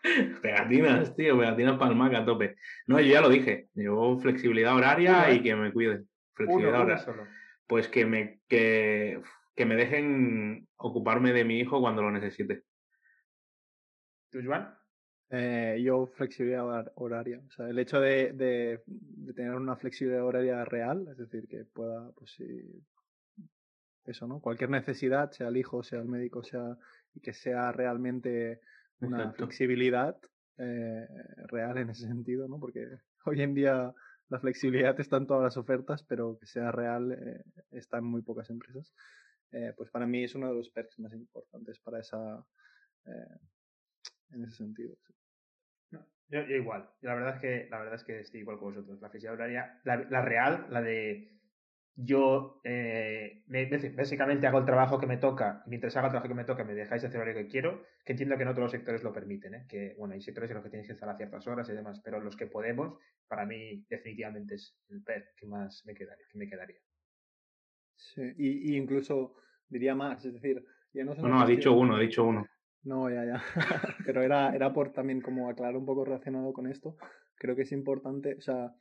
pegatinas, tío, pegatinas palmaca a tope. No, yo ya lo dije. Yo flexibilidad horaria y que me cuiden. Flexibilidad horaria pues que me, que, que me dejen ocuparme de mi hijo cuando lo necesite. ¿Tú, Joan? Eh, yo flexibilidad horaria. O sea, el hecho de, de, tener una flexibilidad horaria real, es decir, que pueda, pues sí, eso, ¿no? Cualquier necesidad, sea el hijo, sea el médico, sea, y que sea realmente una flexibilidad eh, real en ese sentido, ¿no? Porque hoy en día la flexibilidad está en todas las ofertas, pero que sea real eh, está en muy pocas empresas. Eh, pues para mí es uno de los perks más importantes para esa eh, en ese sentido. Yo, igual. La verdad es que la verdad es que estoy igual con vosotros. La flexibilidad horaria, la real, la de yo eh, básicamente hago el trabajo que me toca y mientras haga el trabajo que me toca me dejáis hacer lo que quiero, que entiendo que en otros sectores lo permiten, ¿eh? que bueno, hay sectores en los que tienes que estar a ciertas horas y demás, pero los que podemos, para mí definitivamente es el PER que más me quedaría. Que me quedaría. Sí, y, incluso diría más, es decir, ya no, no, ha dicho uno, ha dicho uno. No, ya, ya. pero era, era por también como aclarar un poco relacionado con esto. Creo que es importante, o sea,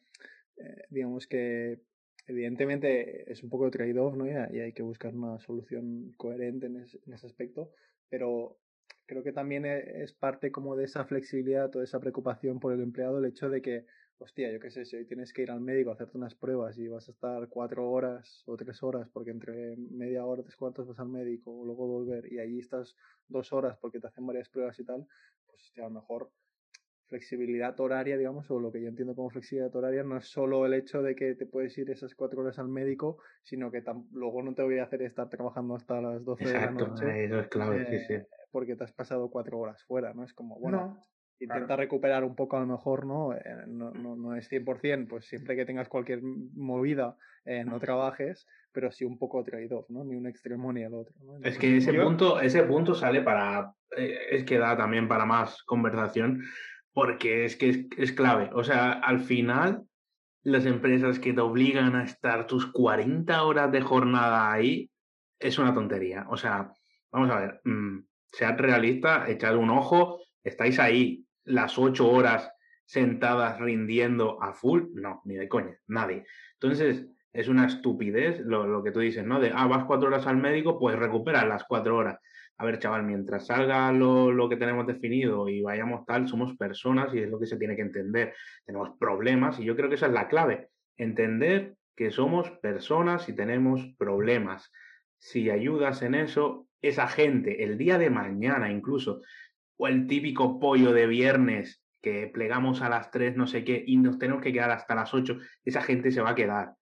eh, digamos que evidentemente es un poco de trade-off, ¿no? Y, hay que buscar una solución coherente en, en, ese aspecto, pero creo que también e, es parte como de esa flexibilidad, toda esa preocupación por el empleado, el hecho de que, hostia, yo qué sé, si hoy tienes que ir al médico a hacerte unas pruebas y vas a estar cuatro horas o tres horas, porque entre media hora, tres cuartos vas al médico, luego volver, y allí estás dos horas porque te hacen varias pruebas y tal, pues hostia, a lo mejor flexibilidad horaria, digamos, o lo que yo entiendo como flexibilidad horaria, no es solo el hecho de que te puedes ir esas cuatro horas al médico, sino que luego no te voy a hacer estar trabajando hasta las 12 de la noche. Eso es clave, sí, sí. Eh, porque te has pasado cuatro horas fuera, ¿no? Es como, bueno, intenta recuperar un poco a lo mejor, ¿no? Eh, no, no, no, es 100%, pues siempre que tengas cualquier movida, eh, no trabajes, pero sí un poco trade-off, ¿no? Ni un extremo ni el otro. es que ese, punto, ese punto sale para, es que da también para más conversación, porque es que es, clave. O sea, al final, las empresas que te obligan a estar tus 40 horas de jornada ahí, es una tontería. O sea, vamos a ver, mm, sead realistas, echad un ojo, estáis ahí las ocho horas sentadas rindiendo a full, no, ni de coña, nadie. Entonces, es una estupidez lo, que tú dices, ¿no? De, ah, vas cuatro horas al médico, pues recuperas las cuatro horas. A ver, chaval, mientras salga lo, lo, que tenemos definido y vayamos tal, somos personas y es lo que se tiene que entender. Tenemos problemas y yo creo que esa es la clave. Entender que somos personas y tenemos problemas. Si ayudas en eso, esa gente, el día de mañana incluso, o el típico pollo de viernes que plegamos a las 3, no sé qué, y nos tenemos que quedar hasta las 8, esa gente se va a quedar.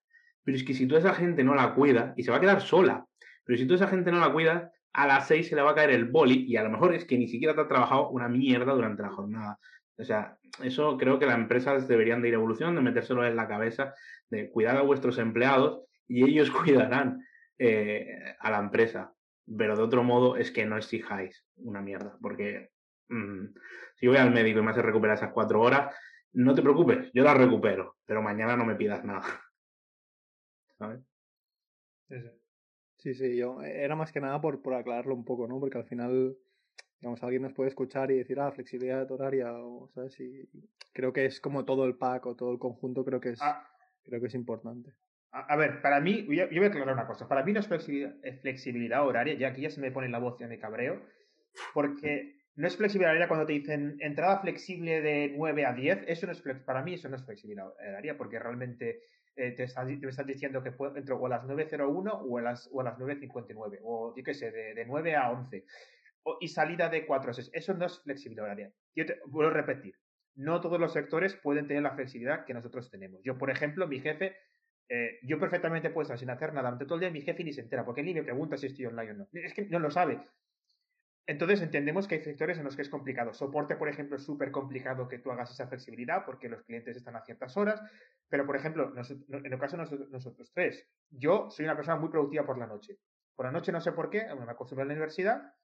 Pero es que si tú esa gente no la cuida, y se va a quedar sola, pero si tú esa gente no la cuidas, a las 6 se le va a caer el boli y a lo mejor es que ni siquiera te ha trabajado una mierda durante la jornada. O sea, eso creo que las empresas deberían de ir evolucionando, de metérselo en la cabeza, de cuidar a vuestros empleados y ellos cuidarán eh, a la empresa. Pero de otro modo es que no exijáis una mierda, porque mm, si voy al médico y me hace recuperar esas cuatro horas, no te preocupes, yo las recupero, pero mañana no me pidas nada. ¿Sabes? Sí, sí, yo eh, era más que nada por, por aclararlo un poco, ¿no? Porque al final, digamos, alguien nos puede escuchar y decir, ah, flexibilidad horaria, o, ¿sabes? Y creo que es como todo el pack o todo el conjunto, creo que es, ah. creo que es importante. A, ver, para mí, yo, voy a aclarar una cosa. Para mí no es flexibilidad, flexibilidad horaria, ya aquí ya se me pone la voz y me cabreo, porque no es flexibilidad horaria cuando te dicen entrada flexible de 9 a 10, eso no es para mí eso no es flexibilidad horaria, porque realmente eh, te, estás, diciendo que entro o a las 9.01 o a las, las 9.59, o yo qué sé, de, de 9 a 11, y salida de 4 a 6. Eso no es flexibilidad horaria. Yo te vuelvo a repetir, no todos los sectores pueden tener la flexibilidad que nosotros tenemos. Yo, por ejemplo, mi jefe, eh, yo perfectamente puedo estar sin hacer nada durante todo el día, mi jefe ni se entera, porque él ni me pregunta si estoy online o no. Es que no lo sabe. Entonces entendemos que hay sectores en los que es complicado. Soporte, por ejemplo, es súper complicado que tú hagas esa flexibilidad porque los clientes están a ciertas horas. Pero, por ejemplo, en el caso de nosotros, tres, yo soy una persona muy productiva por la noche. Por la noche no sé por qué, me acostumbré a la universidad,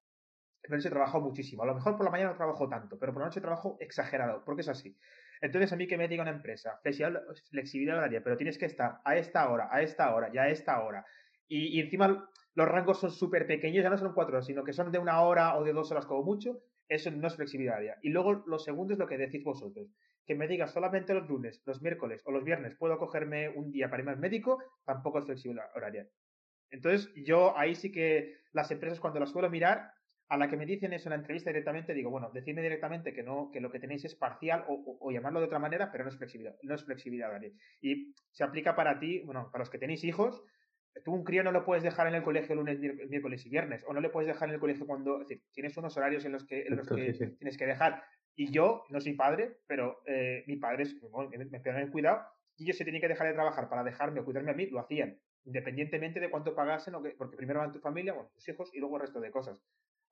pero noche trabajo muchísimo. A lo mejor por la mañana no trabajo tanto, pero por la noche trabajo exagerado, porque es así. Entonces, a mí que me diga una empresa, flexibilidad horaria, pero tienes que estar a esta hora, a esta hora y a esta hora. y encima los rangos son súper pequeños, ya no son cuatro horas, sino que son de una hora o de dos horas como mucho, eso no es flexibilidad Y luego lo segundo es lo que decís vosotros, que me digas solamente los lunes, los miércoles o los viernes puedo cogerme un día para ir al médico, tampoco es flexibilidad horaria. Entonces, yo ahí sí que las empresas cuando las suelo mirar, a la que me dicen eso en la entrevista directamente, digo, bueno, decidme directamente que no, que lo que tenéis es parcial o, llamarlo de otra manera, pero no es flexibilidad, no es flexibilidad horaria. Y se aplica para ti, bueno, para los que tenéis hijos, tú un crío no lo puedes dejar en el colegio lunes, miércoles y viernes, o no le puedes dejar en el colegio cuando, es decir, tienes unos horarios en los que, en los que tienes que dejar. Y yo no soy padre, pero eh, mi padre me, me en cuidado y ellos se tenían que dejar de trabajar para dejarme o cuidarme a mí, lo hacían, independientemente de cuánto pagasen, o que, porque primero van tu familia, bueno, tus hijos y luego el resto de cosas.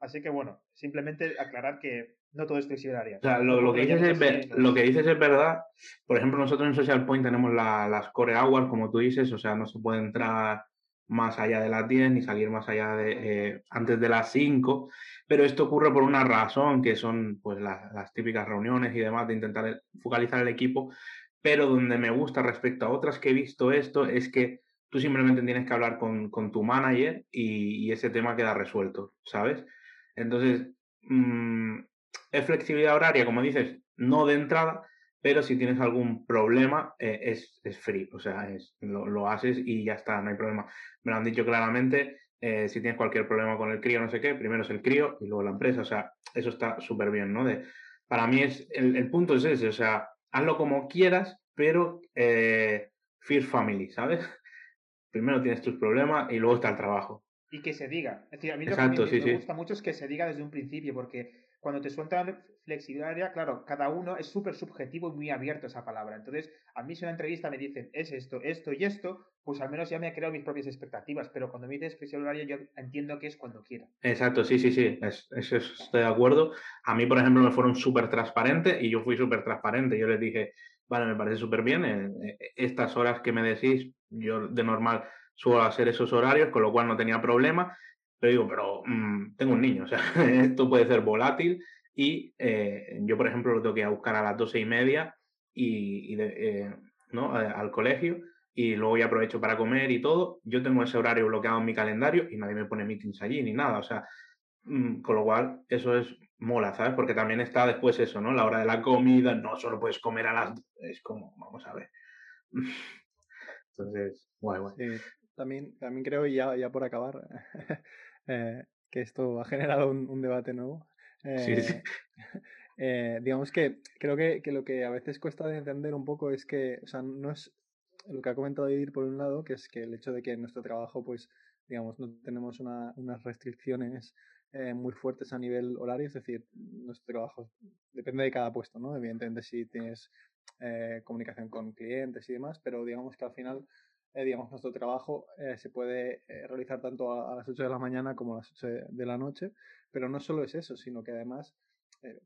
Así que bueno, simplemente aclarar que no todo es flexible O sea, lo, que dices es, lo que dices es verdad. Por ejemplo, nosotros en Social Point tenemos las core hours, como tú dices, o sea, no se puede entrar más allá de las 10 ni salir más allá de eh, antes de las 5, pero esto ocurre por una razón, que son pues las, típicas reuniones y demás de intentar focalizar el equipo, pero donde me gusta respecto a otras que he visto esto es que tú simplemente tienes que hablar con, tu manager y, ese tema queda resuelto, ¿sabes? Entonces, mm, es flexibilidad horaria, como dices, no de entrada, pero si tienes algún problema eh, es, free, o sea, es, lo, haces y ya está, no hay problema. Me lo han dicho claramente, eh, si tienes cualquier problema con el crío, no sé qué, primero es el crío y luego la empresa, o sea, eso está súper bien, ¿no? De, para mí es, el, punto es ese, o sea, hazlo como quieras, pero eh, fear family, ¿sabes? Primero tienes tus problemas y luego está el trabajo. Y que se diga. Es decir, a mí lo que me, gusta mucho es que se diga desde un principio, porque cuando te sueltan flexibilidad, claro, cada uno es súper subjetivo y muy abierto a esa palabra. Entonces, a mí si en una entrevista me dicen es esto, esto y esto, pues al menos ya me he creado mis propias expectativas. Pero cuando me dices flexibilidad, yo entiendo que es cuando quiera. Exacto, sí, sí, sí, eso estoy de acuerdo. A mí, por ejemplo, me fueron súper transparentes y yo fui súper transparente. Yo les dije, vale, me parece súper bien, eh, eh, estas horas que me decís, yo de normal suelo hacer esos horarios, con lo cual no tenía problema pero digo, pero mm, tengo un niño, o sea, esto puede ser volátil y eh, yo, por ejemplo, lo tengo que ir a buscar a las doce y media y, eh, ¿no? al colegio y luego ya aprovecho para comer y todo. Yo tengo ese horario bloqueado en mi calendario y nadie me pone meetings allí ni nada. O sea, Mm, con lo cual, eso es mola, ¿sabes? Porque también está después eso, ¿no? La hora de la comida, no solo puedes comer a las... Es como, vamos a ver. Entonces, guay, guay. También, también creo, ya, ya por acabar, eh, que esto ha generado un, debate nuevo. sí, sí. Eh, eh, digamos que creo que, que, lo que a veces cuesta de entender un poco es que, o sea, no es lo que ha comentado Edir por un lado, que es que el hecho de que en nuestro trabajo, pues, digamos, no tenemos una, unas restricciones eh, muy fuertes a nivel horario, es decir, nuestro trabajo depende de cada puesto, ¿no? Evidentemente si tienes eh, comunicación con clientes y demás, pero digamos que al final, eh, digamos, nuestro trabajo se puede realizar tanto a, a, las 8 de la mañana como a las 8 de la noche, pero no solo es eso, sino que además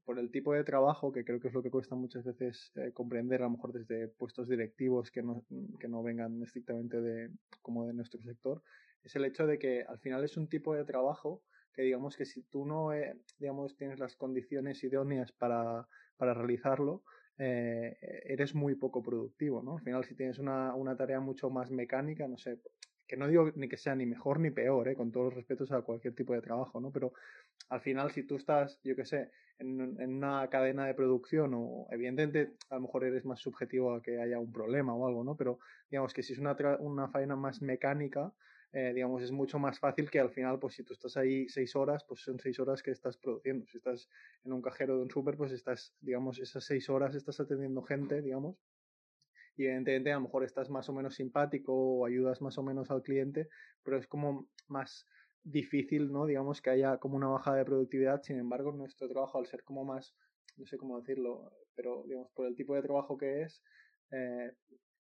por el tipo de trabajo, que creo que es lo que cuesta muchas veces comprender, a lo mejor desde puestos directivos que no, que no vengan estrictamente de, como de nuestro sector, es el hecho de que al final es un tipo de trabajo que digamos que si tú no eh, digamos tienes las condiciones idóneas para, para realizarlo, eh, eres muy poco productivo, ¿no? Al final si tienes una, una, tarea mucho más mecánica, no sé, que no digo ni que sea ni mejor ni peor, ¿eh? con todos los respetos a cualquier tipo de trabajo, ¿no? Pero al final si tú estás, yo qué sé, en, en, una cadena de producción o evidentemente a lo mejor eres más subjetivo a que haya un problema o algo, ¿no? Pero digamos que si es una, una faena más mecánica, eh, digamos, es mucho más fácil que al final, pues si tú estás ahí seis horas, pues son seis horas que estás produciendo. Si estás en un cajero de un súper, pues estás, digamos, esas seis horas estás atendiendo gente, digamos, y evidentemente a lo mejor estás más o menos simpático o ayudas más o menos al cliente, pero es como más difícil, ¿no? Digamos que haya como una bajada de productividad, sin embargo, nuestro trabajo al ser como más, no sé cómo decirlo, pero digamos, por el tipo de trabajo que es, eh,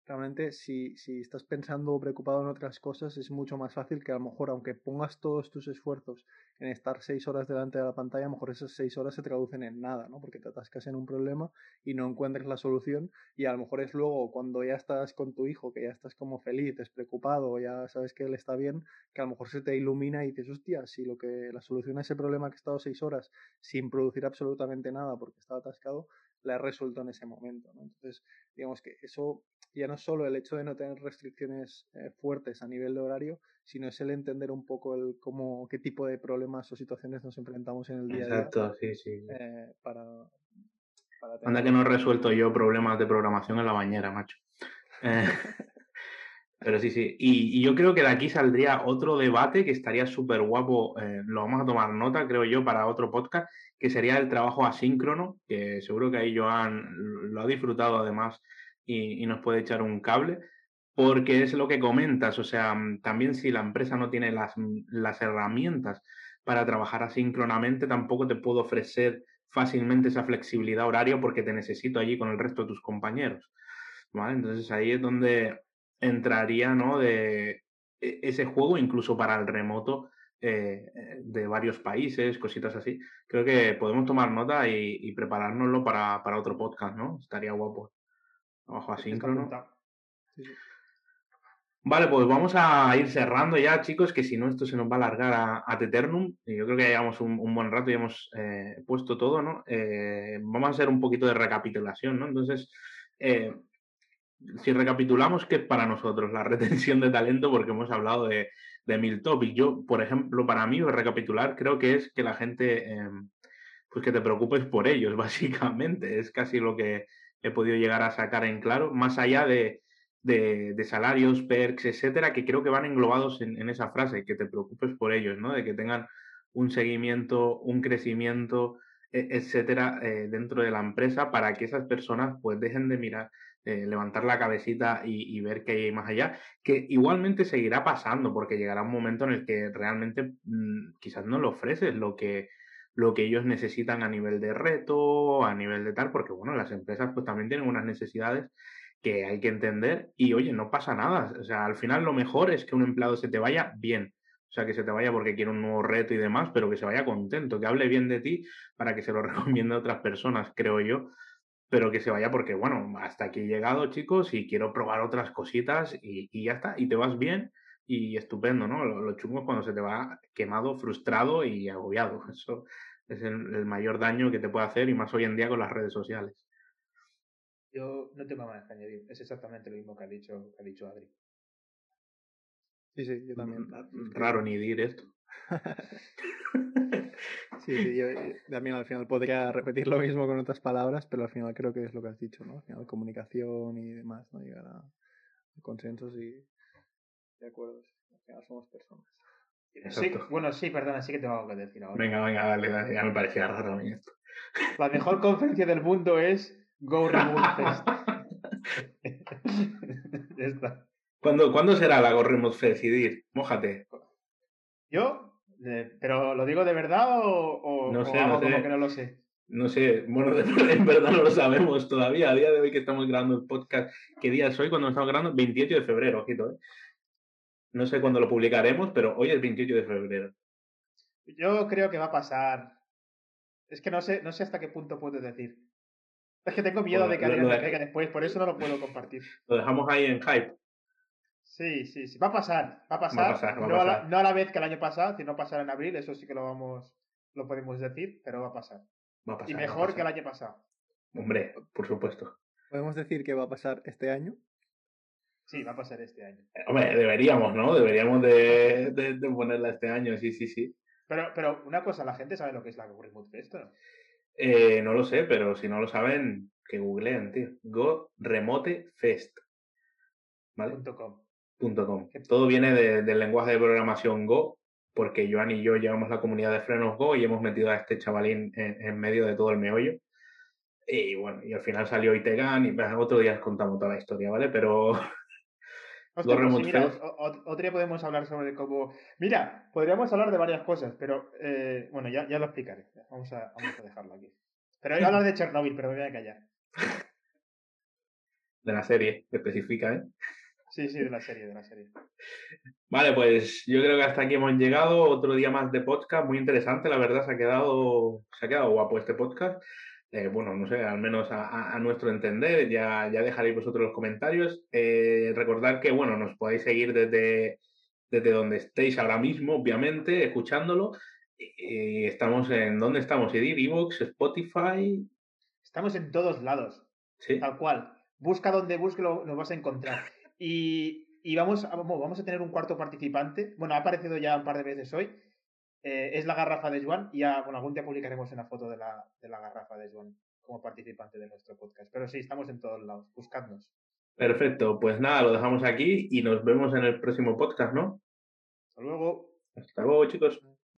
realmente si, si estás pensando o preocupado en otras cosas es mucho más fácil que a lo mejor aunque pongas todos tus esfuerzos en estar seis horas delante de la pantalla, a lo mejor esas seis horas se traducen en nada, ¿no? Porque te atascas en un problema y no encuentres la solución y a lo mejor es luego cuando ya estás con tu hijo, que ya estás como feliz, despreocupado, ya sabes que él está bien, que a lo mejor se te ilumina y dices, hostia, si lo que la solución a ese problema que he estado seis horas sin producir absolutamente nada porque estaba atascado, la he resuelto en ese momento. Entonces, digamos que eso ya no solo el hecho de no tener restricciones eh, fuertes a nivel de horario, sino es el entender un poco el cómo, qué tipo de problemas o situaciones nos enfrentamos en el día a día. Exacto, sí, sí. Eh, para, Anda que no he resuelto yo problemas de programación en la bañera, macho. Eh, pero sí, sí. Y, yo creo que de aquí saldría otro debate que estaría súper guapo. lo vamos a tomar nota, creo yo, para otro podcast, que sería el trabajo asíncrono, que seguro que ahí Joan lo ha disfrutado además y, nos puede echar un cable, porque es lo que comentas, o sea, mm, también si la empresa no tiene las, mm, las herramientas para trabajar asíncronamente, tampoco te puedo ofrecer fácilmente esa flexibilidad horaria porque te necesito allí con el resto de tus compañeros. ¿vale? Entonces ahí es donde entraría ¿no? de e, ese juego, incluso para el remoto eh, de varios países, cositas así. Creo que podemos tomar nota y, y preparárnoslo para, para, otro podcast, ¿no? Estaría guapo. Trabajo asíncrono. Vale, pues vamos a ir cerrando ya, chicos, que si no, esto se nos va a alargar a, a Teternum. Y yo creo que ya llevamos un, buen rato y hemos eh, puesto todo, ¿no? Eh, vamos a hacer un poquito de recapitulación, ¿no? Entonces, eh, si recapitulamos, ¿qué es para nosotros la retención de talento? Porque hemos hablado de, de mil topics. Yo, por ejemplo, para mí, recapitular, creo que es que la gente, pues que te preocupes por ellos, básicamente. Es casi lo que he podido llegar a sacar en claro, más allá de, de, salarios, perks, etcétera, que creo que van englobados en, esa frase, que te preocupes por ellos, ¿no? De que tengan un seguimiento, un crecimiento, e, etcétera, eh, dentro de la empresa para que esas personas pues dejen de mirar, eh, levantar la cabecita y, ver qué hay más allá, que igualmente seguirá pasando porque llegará un momento en el que realmente mm, quizás no le ofreces lo que, lo que ellos necesitan a nivel de reto, a nivel de tal, porque bueno, las empresas pues también tienen unas necesidades que hay que entender y oye, no pasa nada, o sea, al final lo mejor es que un empleado se te vaya bien, o sea, que se te vaya porque quiere un nuevo reto y demás, pero que se vaya contento, que hable bien de ti para que se lo recomiende a otras personas, creo yo, pero que se vaya porque, bueno, hasta aquí he llegado, chicos, y quiero probar otras cositas y, ya está, y te vas bien y estupendo, ¿no? Lo, lo, chungo es cuando se te va quemado, frustrado y agobiado. Eso es el, mayor daño que te puede hacer y más hoy en día con las redes sociales. Yo no tengo más que añadir. Es exactamente lo mismo que ha dicho, que ha dicho Adri. Sí, sí, yo también. Raro ni dir esto. Sí, sí, yo eh, también al final podría repetir lo mismo con otras palabras, pero al final creo que es lo que has dicho, ¿no? Al final comunicación y demás, ¿no? Llegar a consensos y de acuerdo. Al final somos personas. Sí, bueno, sí, perdona, sí que tengo algo que decir ahora. Venga, venga, dale, dale, ya me parecía raro a mí esto. La mejor conferencia del mundo es Go Remote Fest. ya está. ¿Cuándo, ¿Cuándo será la Go Remote Fest, Idir? Mójate. ¿Yo? Eh, ¿Pero lo digo de verdad o, o, No o sé, hago no sé. como que no lo sé? No sé, bueno, en verdad no lo sabemos todavía. A día de hoy que estamos grabando el podcast, ¿qué día es hoy cuando estamos grabando? 28 de febrero, ojito, ¿eh? No sé cuándo lo publicaremos, pero hoy es 28 de febrero. Yo creo que va a pasar. Es que no sé, no sé hasta qué punto puedo decir. Es que tengo miedo Pues de que lo- alguien lo me pegue después, por eso no lo puedo compartir. Lo dejamos ahí en hype. Sí, sí, sí. Va a pasar, va a pasar. pasar, va a no, A la, pasar. no a la vez que el año pasado, sino pasar en abril, eso sí que lo vamos, lo podemos decir, pero va a pasar. Va a pasar. y va a mejor que el pasar. año pasado. Hombre, por supuesto. ¿Podemos decir que va a pasar este año? Sí, va a pasar este año. Hombre, deberíamos, ¿no? Deberíamos de, de- de ponerla este año, sí, sí, sí. Pero, pero una cosa, la gente sabe lo que es la Go Remote Fest, ¿o ¿no? Eh, no lo sé, pero si no lo saben, que googleen, tío. Go Remote Fest. ¿Vale? Punto com. punto com. Todo viene de- del lenguaje de programación Go, porque Joan y yo llevamos la comunidad de frenos Go y hemos metido a este chavalín en, en medio de todo el meollo. Y bueno, y al final salió Itegan y otro día os contamos toda la historia, ¿vale? Pero Hostia, pues mira, otro día podemos hablar sobre cómo... Mira, podríamos hablar de varias cosas, pero eh, bueno, ya, ya lo explicaré. Vamos a, vamos a dejarlo aquí. Pero voy a hablar de Chernobyl, pero me voy a callar. de la serie que especifica, ¿eh? Sí, sí, de la serie, de la serie. Vale, pues yo creo que hasta aquí hemos llegado. Otro día más de podcast, muy interesante, la verdad, se ha quedado, se ha quedado guapo este podcast. Eh, bueno, no sé, al menos a, nuestro entender, ya, ya dejaréis vosotros los comentarios. Eh, recordad que, bueno, nos podéis seguir desde, desde donde estéis ahora mismo, obviamente, escuchándolo. Y estamos en, ¿dónde estamos? Edir, Evox, Spotify, Estamos en todos lados, sí. tal cual. Busca donde busque, lo, lo vas a encontrar. Y, y vamos, a, vamos a tener un cuarto participante. Bueno, ha aparecido ya un par de veces hoy. Eh, es la garrafa de Juan. Y ya, bueno, algún día publicaremos una foto de la, de la garrafa de Juan como participante de nuestro podcast. Pero sí, estamos en todos lados. Buscadnos. Perfecto, pues nada, lo dejamos aquí y nos vemos en el próximo podcast, ¿no? Hasta luego. Hasta luego, chicos.